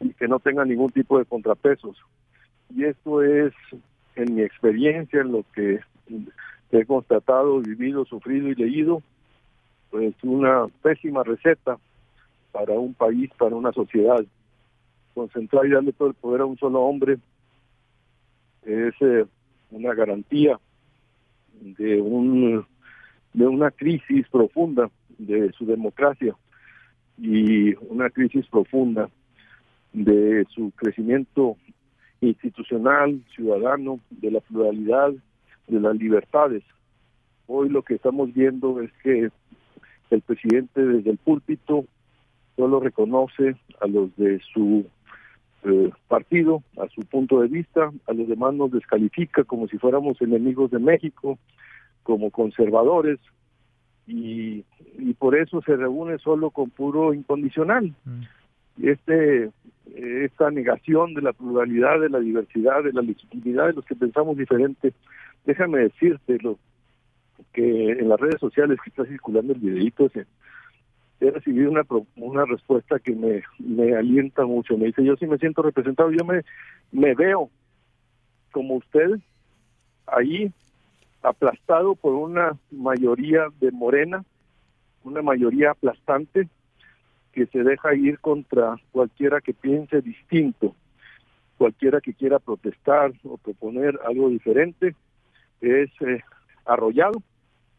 y que no tenga ningún tipo de contrapesos. Y esto es, en mi experiencia, en lo que he constatado, vivido, sufrido y leído, pues una pésima receta para un país, para una sociedad. Concentrar y darle todo el poder a un solo hombre es eh, una garantía de un de una crisis profunda de su democracia y una crisis profunda de su crecimiento institucional, ciudadano, de la pluralidad, de las libertades. Hoy lo que estamos viendo es que el presidente desde el púlpito solo reconoce a los de su eh, partido, a su punto de vista, a los demás nos descalifica como si fuéramos enemigos de México, como conservadores y, por eso se reúne solo con puro incondicional. Mm. Este esta negación de la pluralidad, de la diversidad, de la legitimidad de los que pensamos diferente, déjame decirte lo que en las redes sociales que está circulando el videito he recibido una una respuesta que me, me alienta mucho. Me dice, yo sí me siento representado, yo me, me veo como usted ahí aplastado por una mayoría de Morena, una mayoría aplastante que se deja ir contra cualquiera que piense distinto, cualquiera que quiera protestar o proponer algo diferente, es eh, arrollado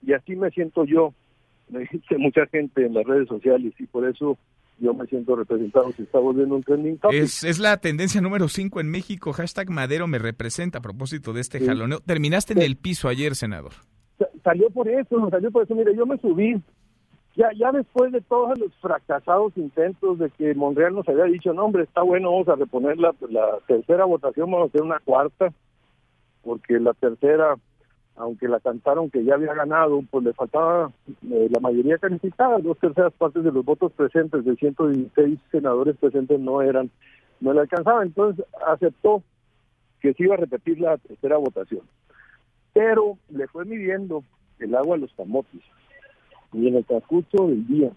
y así me siento yo, me dice mucha gente en las redes sociales y por eso yo me siento representado, se está volviendo un trending topic. Es, es la tendencia número 5 en México, hashtag Madero me representa a propósito de este jaloneo. Terminaste en el piso ayer, senador. Salió por eso, salió por eso. Mire, yo me subí, ya, ya después de todos los fracasados intentos de que Monreal nos había dicho, no hombre, está bueno, vamos a reponer la, tercera votación, vamos a hacer una cuarta, porque la tercera aunque la cantaron que ya había ganado, pues le faltaba eh, la mayoría calificada, dos terceras partes de los votos presentes, de 116 senadores presentes no eran, no le alcanzaba, entonces aceptó que se iba a repetir la tercera votación. Pero le fue midiendo el agua a los camotes y en el transcurso del día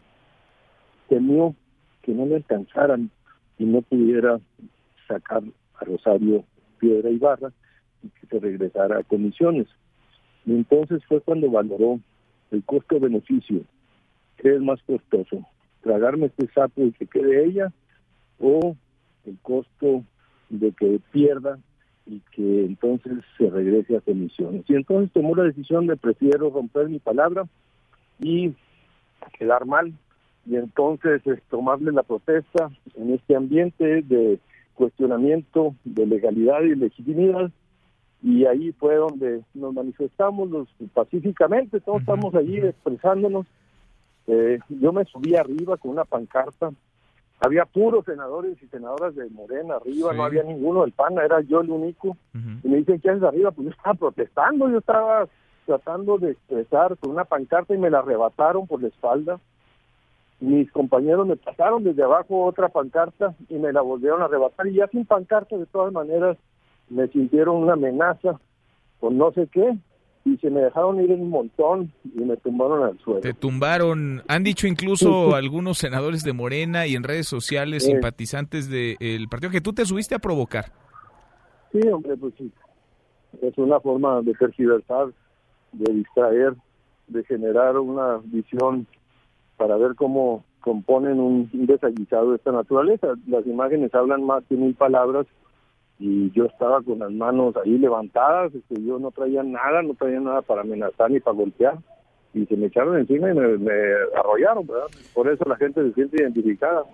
temió que no le alcanzaran y no pudiera sacar a Rosario Piedra y Barra y que se regresara a comisiones. Y entonces fue cuando valoró el costo-beneficio. ¿Qué es más costoso? ¿Tragarme este sapo y que quede ella? ¿O el costo de que pierda y que entonces se regrese a comisiones? Y entonces tomó la decisión de prefiero romper mi palabra y quedar mal y entonces es tomarle la protesta en este ambiente de cuestionamiento de legalidad y legitimidad y ahí fue donde nos manifestamos los, pacíficamente, todos estamos allí expresándonos. Eh, yo me subí arriba con una pancarta, había puros senadores y senadoras de Morena arriba, no había ninguno del PAN, era yo el único. Y me dicen, ¿qué haces arriba? Pues yo estaba protestando, yo estaba tratando de expresar con una pancarta y me la arrebataron por la espalda. Mis compañeros me pasaron desde abajo otra pancarta y me la volvieron a arrebatar y ya sin pancarta de todas maneras me sintieron una amenaza con no sé qué y se me dejaron ir en un montón y me tumbaron al suelo. Te tumbaron. Han dicho incluso algunos senadores de Morena y en redes sociales, simpatizantes del partido, que tú te subiste a provocar. Sí, hombre, pues sí. Es una forma de tergiversar, de distraer, de generar una visión para ver cómo componen un, desaguisado de esta naturaleza. Las imágenes hablan más que mil palabras y yo estaba con las manos ahí levantadas, este, yo no traía nada, no traía nada para amenazar ni para golpear, y se me echaron encima y me, arrollaron, ¿verdad? Por eso la gente se siente identificada.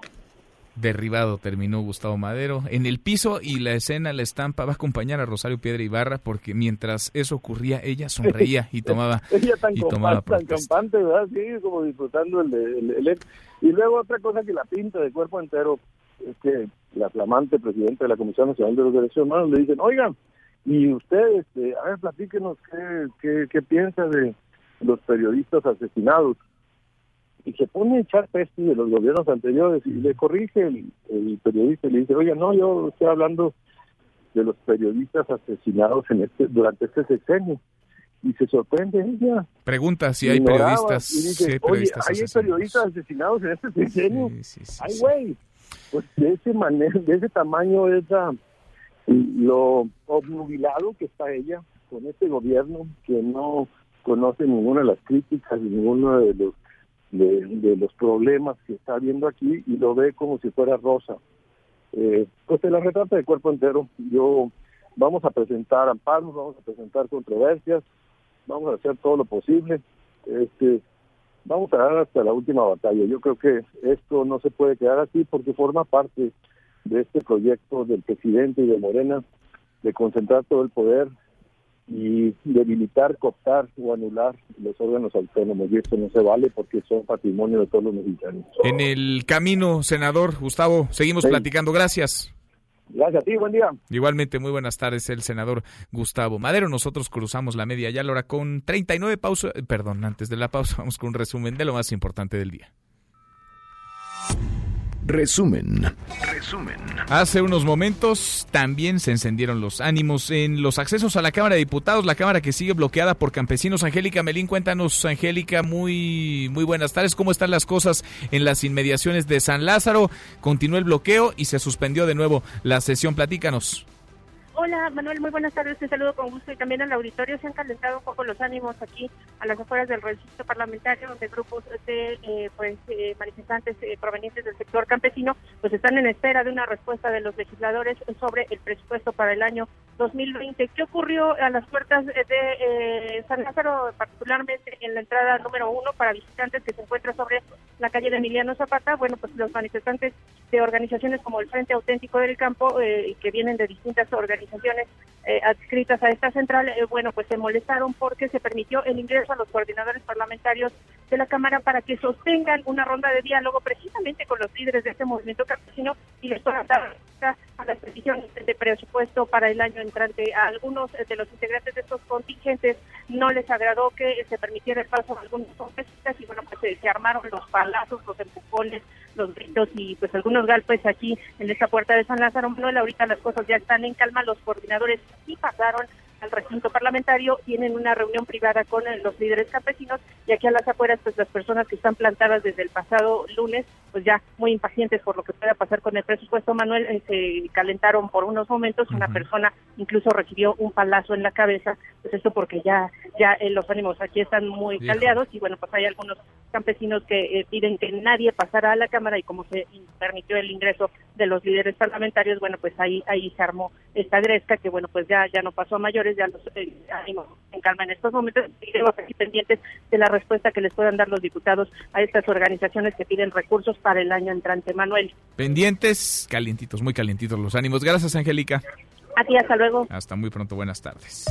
Derribado terminó Gustavo Madero en el piso y la escena, la estampa va a acompañar a Rosario Piedra Ibarra porque mientras eso ocurría ella sonreía y tomaba ella tan, y tomaba tan campante, ¿verdad? Sí, como disfrutando el, el, y luego otra cosa que la pinta de cuerpo entero es que la flamante presidenta de la Comisión Nacional de los Derechos Humanos le dicen, oigan, y ustedes, este, a ver, platíquenos qué, qué, piensa de los periodistas asesinados. Y se pone a echar peste de los gobiernos anteriores y le corrige el, periodista y le dice, oiga, no, yo estoy hablando de los periodistas asesinados en este durante este sexenio y se sorprende ella. Pregunta si hay periodistas. Y dice, Oye, ¿hay periodistas asesinados en este sexenio? Ay, güey pues de ese manera, de ese tamaño es lo obnubilado que está ella con este gobierno que no conoce ninguna de las críticas ninguno de los de, los problemas que está viendo aquí y lo ve como si fuera rosa. Eh, pues se la retrata de cuerpo entero. Yo vamos a presentar amparos, vamos a presentar controversias, vamos a hacer todo lo posible. Este, vamos a dar hasta la última batalla. Yo creo que esto no se puede quedar así porque forma parte de este proyecto del presidente y de Morena de concentrar todo el poder y debilitar, cooptar o anular los órganos autónomos. Y esto no se vale porque son patrimonio de todos los mexicanos. En el camino, senador Gustavo, seguimos platicando. Gracias. Gracias a ti, buen día. Igualmente, muy buenas tardes, el senador Gustavo Madero. Nosotros cruzamos la media ya, hora con 39 pausas. Perdón, antes de la pausa, vamos con un resumen de lo más importante del día. Resumen. Resumen. Hace unos momentos también se encendieron los ánimos en los accesos a la Cámara de Diputados, la Cámara que sigue bloqueada por campesinos. Angélica Melín, cuéntanos, Angélica, muy, muy buenas tardes. ¿Cómo están las cosas en las inmediaciones de San Lázaro? Continuó el bloqueo y se suspendió de nuevo la sesión. Platícanos. Hola Manuel, muy buenas tardes, te saludo con gusto y también al auditorio. Se han calentado un poco los ánimos aquí a las afueras del recinto parlamentario, donde grupos de eh, pues eh, manifestantes eh, provenientes del sector campesino pues están en espera de una respuesta de los legisladores sobre el presupuesto para el año 2020. ¿Qué ocurrió a las puertas de San Lázaro, particularmente en la entrada número uno para visitantes que se encuentra sobre la calle de Emiliano Zapata? Bueno, pues los manifestantes de organizaciones como el Frente Auténtico del Campo, y que vienen de distintas organizaciones, organizaciones eh, adscritas a esta central, eh, bueno, pues se molestaron porque se permitió el ingreso a los coordinadores parlamentarios de la Cámara para que sostengan una ronda de diálogo precisamente con los líderes de este movimiento campesino y les puedan dar a las peticiones de presupuesto para el año entrante. A algunos de los integrantes de estos contingentes no les agradó que se permitiera el paso de algunos congresistas y bueno, pues se armaron los palazos, los empujones, los gritos y pues algunos golpes aquí en esta puerta de San Lázaro. Manuel, ahorita las cosas ya están en calma, los coordinadores sí pasaron al recinto parlamentario, tienen una reunión privada con eh, los líderes campesinos y aquí a las afueras pues las personas que están plantadas desde el pasado lunes pues ya muy impacientes por lo que pueda pasar con el presupuesto Manuel eh, se calentaron por unos momentos una persona incluso recibió un palazo en la cabeza pues esto porque ya ya eh, los ánimos aquí están muy caldeados y bueno pues hay algunos campesinos que piden que nadie pasara a la cámara y como se permitió el ingreso de los líderes parlamentarios bueno pues ahí ahí se armó esta gresca que bueno pues ya ya no pasó a mayores ya los eh, en calma en estos momentos. Seguiremos aquí pendientes de la respuesta que les puedan dar los diputados a estas organizaciones que piden recursos para el año entrante. Manuel. Pendientes, calientitos, muy calientitos los ánimos. Gracias, Angélica. A ti, hasta luego. Hasta muy pronto, buenas tardes.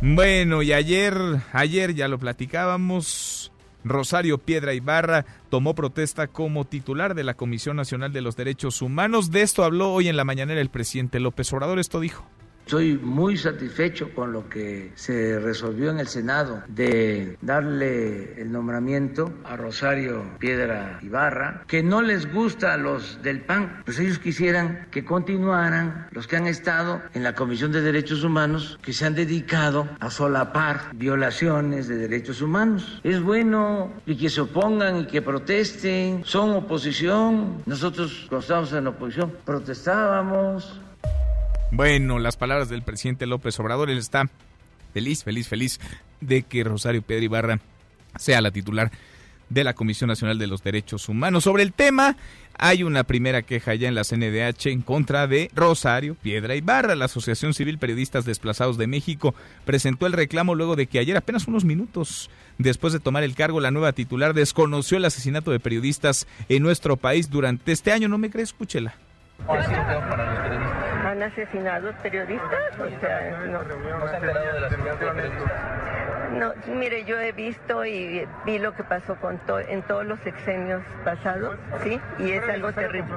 Bueno, y ayer, ayer ya lo platicábamos. Rosario Piedra Ibarra tomó protesta como titular de la Comisión Nacional de los Derechos Humanos. De esto habló hoy en la mañanera el presidente López Obrador. Esto dijo. Estoy muy satisfecho con lo que se resolvió en el Senado de darle el nombramiento a Rosario Piedra Ibarra, que no les gusta a los del PAN, pues ellos quisieran que continuaran los que han estado en la Comisión de Derechos Humanos, que se han dedicado a solapar violaciones de derechos humanos. Es bueno y que se opongan y que protesten, son oposición. Nosotros cuando estábamos en la oposición protestábamos, bueno, las palabras del presidente López Obrador, él está feliz, feliz, feliz de que Rosario Piedra Ibarra sea la titular de la Comisión Nacional de los Derechos Humanos. Sobre el tema, hay una primera queja ya en la CNDH en contra de Rosario Piedra Ibarra. La Asociación Civil Periodistas Desplazados de México presentó el reclamo luego de que ayer, apenas unos minutos después de tomar el cargo, la nueva titular desconoció el asesinato de periodistas en nuestro país durante este año. ¿No me crees? Escúchela. ¿Han asesinado periodistas? O sea, no. ¿No se ha enterado de la No, mire, yo he visto y vi lo que pasó con en todos los sexenios pasados, ¿sí? Y es algo terrible.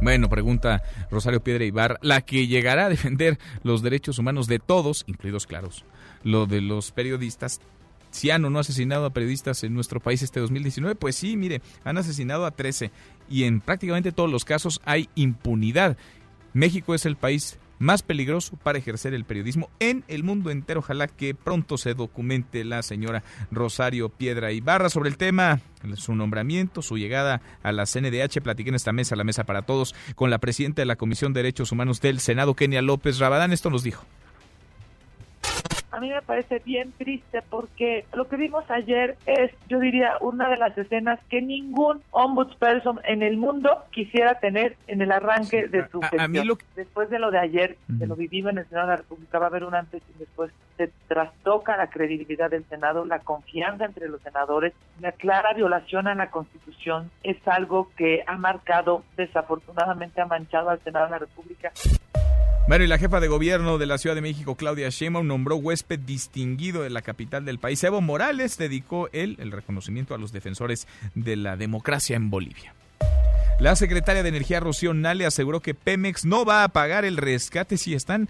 Bueno, pregunta Rosario Piedra Ibar, la que llegará a defender los derechos humanos de todos, incluidos, claros, lo de los periodistas, Ciano no ha asesinado a periodistas en nuestro país este 2019? Pues sí, mire, han asesinado a 13 y en prácticamente todos los casos hay impunidad. México es el país más peligroso para ejercer el periodismo en el mundo entero. Ojalá que pronto se documente la señora Rosario Piedra Ibarra sobre el tema, su nombramiento, su llegada a la CNDH. Platiqué en esta mesa, la mesa para todos, con la presidenta de la Comisión de Derechos Humanos del Senado, Kenia López Rabadán. Esto nos dijo a mí me parece bien triste porque lo que vimos ayer es, yo diría, una de las escenas que ningún ombudsperson en el mundo quisiera tener en el arranque de su gestión. Después de lo de ayer, de lo vivido en el Senado de la República, va a haber un antes y después. Se trastoca la credibilidad del Senado, la confianza entre los senadores, la clara violación a la Constitución es algo que ha marcado, desafortunadamente ha manchado al Senado de la República. Bueno, y la jefa de gobierno de la Ciudad de México, Claudia Sheinbaum, nombró huésped distinguido de la capital del país. Evo Morales dedicó el reconocimiento a los defensores de la democracia en Bolivia. La secretaria de Energía, Rocío Nale, aseguró que Pemex no va a pagar el rescate si están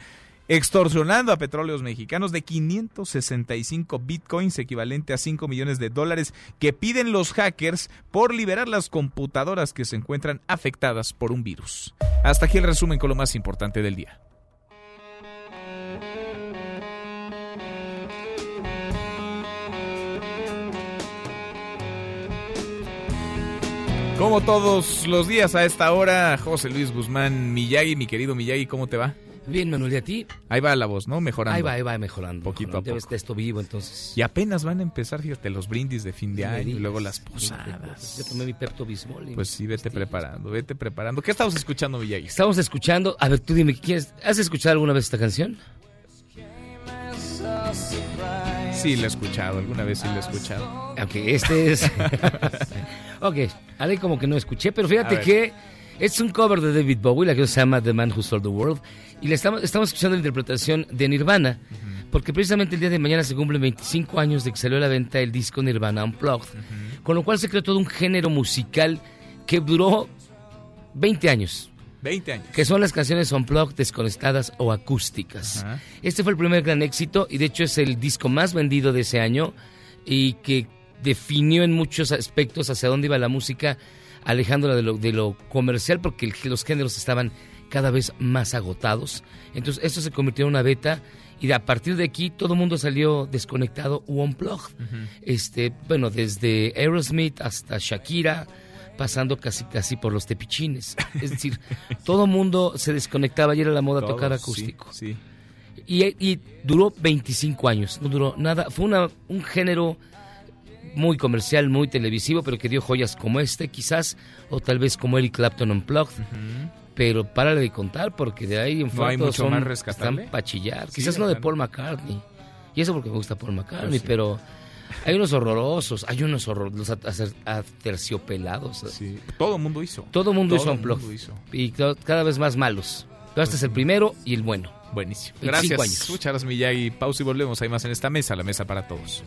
extorsionando a petróleos mexicanos de 565 bitcoins, equivalente a 5 millones de dólares, que piden los hackers por liberar las computadoras que se encuentran afectadas por un virus. Hasta aquí el resumen con lo más importante del día. Como todos los días a esta hora, José Luis Guzmán Miyagi, mi querido Miyagi, ¿cómo te va? Bien, Manuel, ¿y a ti? Ahí va la voz, ¿no? Mejorando. Ahí va, ahí va mejorando. Poquito a Ya ves poco. esto vivo, entonces. Y apenas van a empezar, fíjate, los brindis de fin de año y luego las Yo posadas. tomé mi Pepto Bismol. Pues sí, vete preparando, vete preparando. ¿Qué estamos escuchando, Villagui? Estamos escuchando. A ver, tú dime, ¿quieres, ¿has escuchado alguna vez esta canción? Sí, lo he escuchado, alguna vez sí lo he escuchado. Ok, este es. ok, haré como que no escuché, pero fíjate que es un cover de David Bowie, la que se llama The Man Who Sold the World. Y le estamos, estamos escuchando la interpretación de Nirvana, porque precisamente el día de mañana se cumplen 25 años de que salió a la venta el disco Nirvana Unplugged, con lo cual se creó todo un género musical que duró 20 años. 20 años. Que son las canciones unplugged, desconectadas o acústicas. Este fue el primer gran éxito y de hecho es el disco más vendido de ese año y que definió en muchos aspectos hacia dónde iba la música, alejándola de lo, de lo comercial porque el- los géneros estaban cada vez más agotados. Entonces esto se convirtió en una beta y a partir de aquí todo el mundo salió desconectado o unplugged. Este, bueno, desde Aerosmith hasta Shakira, pasando casi casi por los tepichines. Es decir, todo mundo se desconectaba y era la moda Todos, tocar acústico. Sí. Y, y duró 25 años, no duró nada. Fue una, un género muy comercial, muy televisivo, pero que dio joyas como este, quizás, o tal vez como Eric Clapton Unplugged. Pero párale de contar, porque de ahí en No hay mucho son- más rescatable. Están para chillar. Sí, Quizás no de. Paul McCartney. Y eso porque me gusta Paul McCartney, Pues pero hay unos horrorosos, hay unos horrorosos, los aterciopelados. Todo el mundo hizo. Todo el mundo Todo hizo mundo hizo. Y ca- cada vez más malos. Pero este es el primero y el bueno. Buenísimo. 25 Gracias. años. Muchas gracias, Miyagi. Pausa y volvemos. Hay más en esta mesa, la mesa para todos.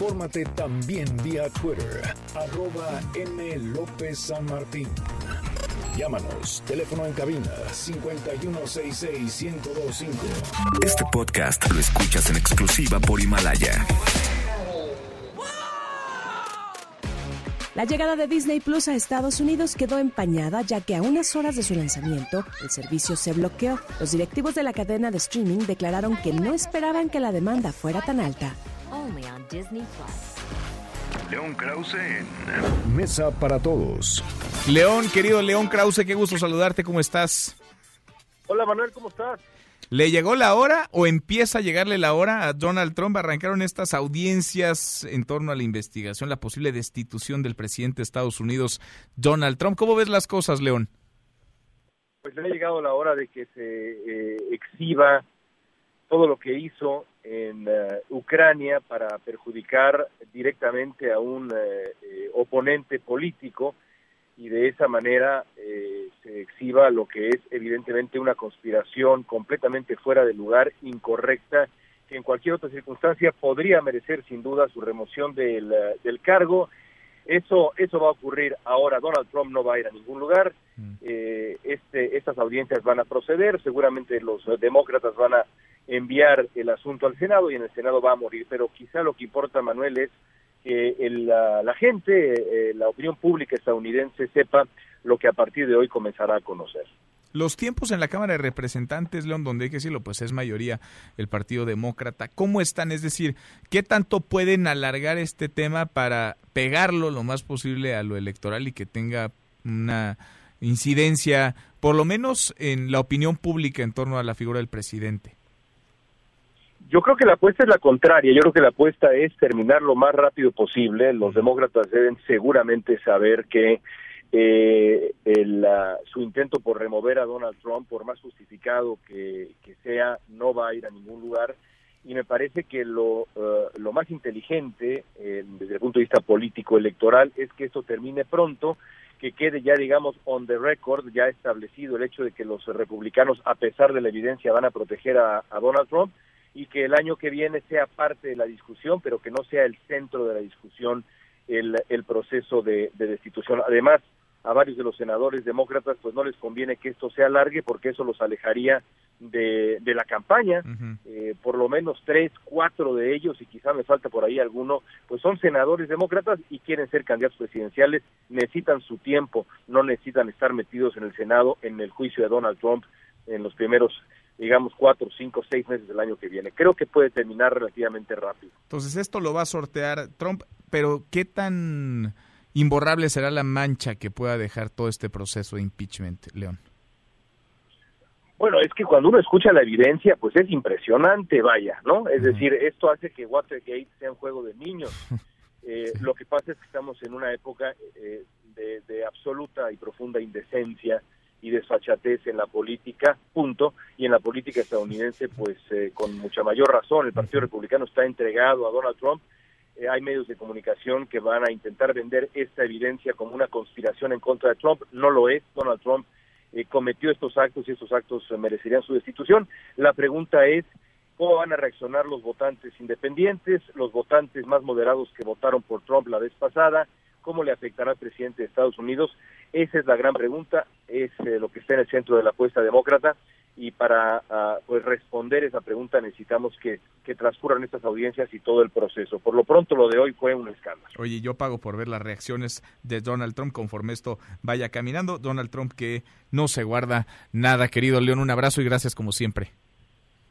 Infórmate también vía Twitter, arroba M. López San Martín. Llámanos, teléfono en cabina 5166-1025. Este podcast lo escuchas en exclusiva por Himalaya. La llegada de Disney Plus a Estados Unidos quedó empañada ya que a unas horas de su lanzamiento el servicio se bloqueó. Los directivos de la cadena de streaming declararon que no esperaban que la demanda fuera tan alta. Only on Disney Plus. León Krause en Mesa para Todos. León, querido León Krause, qué gusto saludarte. ¿Cómo estás? Hola Manuel, ¿cómo estás? ¿Le llegó la hora o empieza a llegarle la hora a Donald Trump? Arrancaron estas audiencias en torno a la investigación, la posible destitución del presidente de Estados Unidos, Donald Trump. ¿Cómo ves las cosas, León? Pues le ha llegado la hora de que se eh, exhiba todo lo que hizo en eh, Ucrania para perjudicar directamente a un eh, eh, oponente político y de esa manera eh, se exhiba lo que es evidentemente una conspiración completamente fuera de lugar, incorrecta, que en cualquier otra circunstancia podría merecer sin duda su remoción del, eh, del cargo. Eso, eso va a ocurrir ahora. Donald Trump no va a ir a ningún lugar. Eh, este, estas audiencias van a proceder. Seguramente los demócratas van a enviar el asunto al Senado y en el Senado va a morir. Pero quizá lo que importa, Manuel, es que el, la, gente, eh, la opinión pública estadounidense sepa lo que a partir de hoy comenzará a conocer. Los tiempos en la Cámara de Representantes, León, donde hay que decirlo, pues es mayoría el Partido Demócrata. ¿Cómo están? Es decir, ¿qué tanto pueden alargar este tema para pegarlo lo más posible a lo electoral y que tenga una incidencia, por lo menos en la opinión pública en torno a la figura del presidente? Yo creo que la apuesta es la contraria. Yo creo que la apuesta es terminar lo más rápido posible. Los demócratas deben seguramente saber que eh, el, ah, su intento por remover a Donald Trump, por más justificado que, que sea, no va a ir a ningún lugar. Y me parece que lo, eh, lo más inteligente eh, desde el punto de vista político electoral es que esto termine pronto, que quede ya, digamos, on the record, ya establecido el hecho de que los republicanos, a pesar de la evidencia, van a proteger a, a Donald Trump y que el año que viene sea parte de la discusión, pero que no sea el centro de la discusión el, el proceso de, de destitución. Además, a varios de los senadores demócratas pues no les conviene que esto se alargue porque eso los alejaría de, de la campaña. Eh, por lo menos tres, cuatro de ellos, y quizá me falta por ahí alguno, pues son senadores demócratas y quieren ser candidatos presidenciales, necesitan su tiempo, no necesitan estar metidos en el Senado en el juicio de Donald Trump en los primeros digamos, cuatro, cinco, seis meses del año que viene. Creo que puede terminar relativamente rápido. Entonces esto lo va a sortear Trump, pero ¿qué tan imborrable será la mancha que pueda dejar todo este proceso de impeachment, León? Bueno, es que cuando uno escucha la evidencia, pues es impresionante, vaya, ¿no? Es decir, esto hace que Watergate sea un juego de niños. Eh, Lo que pasa es que estamos en una época eh, de, de, absoluta y profunda indecencia y desfachatez en la política, punto, y en la política estadounidense, pues eh, con mucha mayor razón, el Partido Republicano está entregado a Donald Trump. Eh, hay medios de comunicación que van a intentar vender esta evidencia como una conspiración en contra de Trump. No lo es. Donald Trump eh, cometió estos actos y estos actos merecerían su destitución. La pregunta es, ¿cómo van a reaccionar los votantes independientes, los votantes más moderados que votaron por Trump la vez pasada? ¿Cómo le afectará al presidente de Estados Unidos? Esa es la gran pregunta, es eh, lo que está en el centro de la apuesta demócrata y para uh, pues responder esa pregunta necesitamos que, que, transcurran estas audiencias y todo el proceso. Por lo pronto lo de hoy fue un escándalo. Oye, yo pago por ver las reacciones de Donald Trump conforme esto vaya caminando. Donald Trump que no se guarda nada, querido León, un abrazo y gracias como siempre.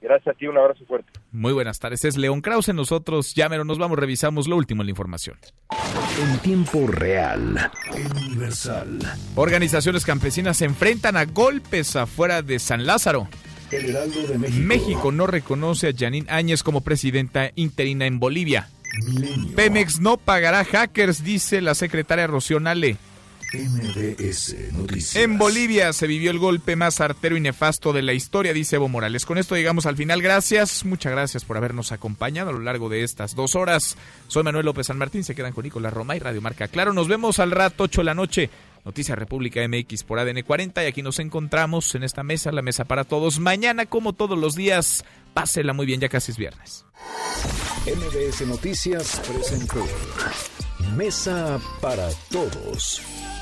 Gracias a ti, un abrazo fuerte. Muy buenas tardes, es León Krause, nosotros llámenos, nos vamos, revisamos lo último en la información. En tiempo real, universal. Organizaciones campesinas se enfrentan a golpes afuera de San Lázaro. El Heraldo de México. México no reconoce a Janine Áñez como presidenta interina en Bolivia. Milenio. Pemex no pagará hackers, dice la secretaria Rocío Nale. MBS Noticias. En Bolivia se vivió el golpe más artero y nefasto de la historia, dice Evo Morales. Con esto llegamos al final. Gracias, muchas gracias por habernos acompañado a lo largo de estas dos horas. Soy Manuel López San Martín, se quedan con Nicolás Roma y Radio Marca. Claro, nos vemos al rato, 8 de la noche. Noticias República MX por ADN 40 y aquí nos encontramos en esta mesa, la mesa para todos. Mañana, como todos los días, pásela muy bien, ya casi es viernes. MBS Noticias presentó Mesa para Todos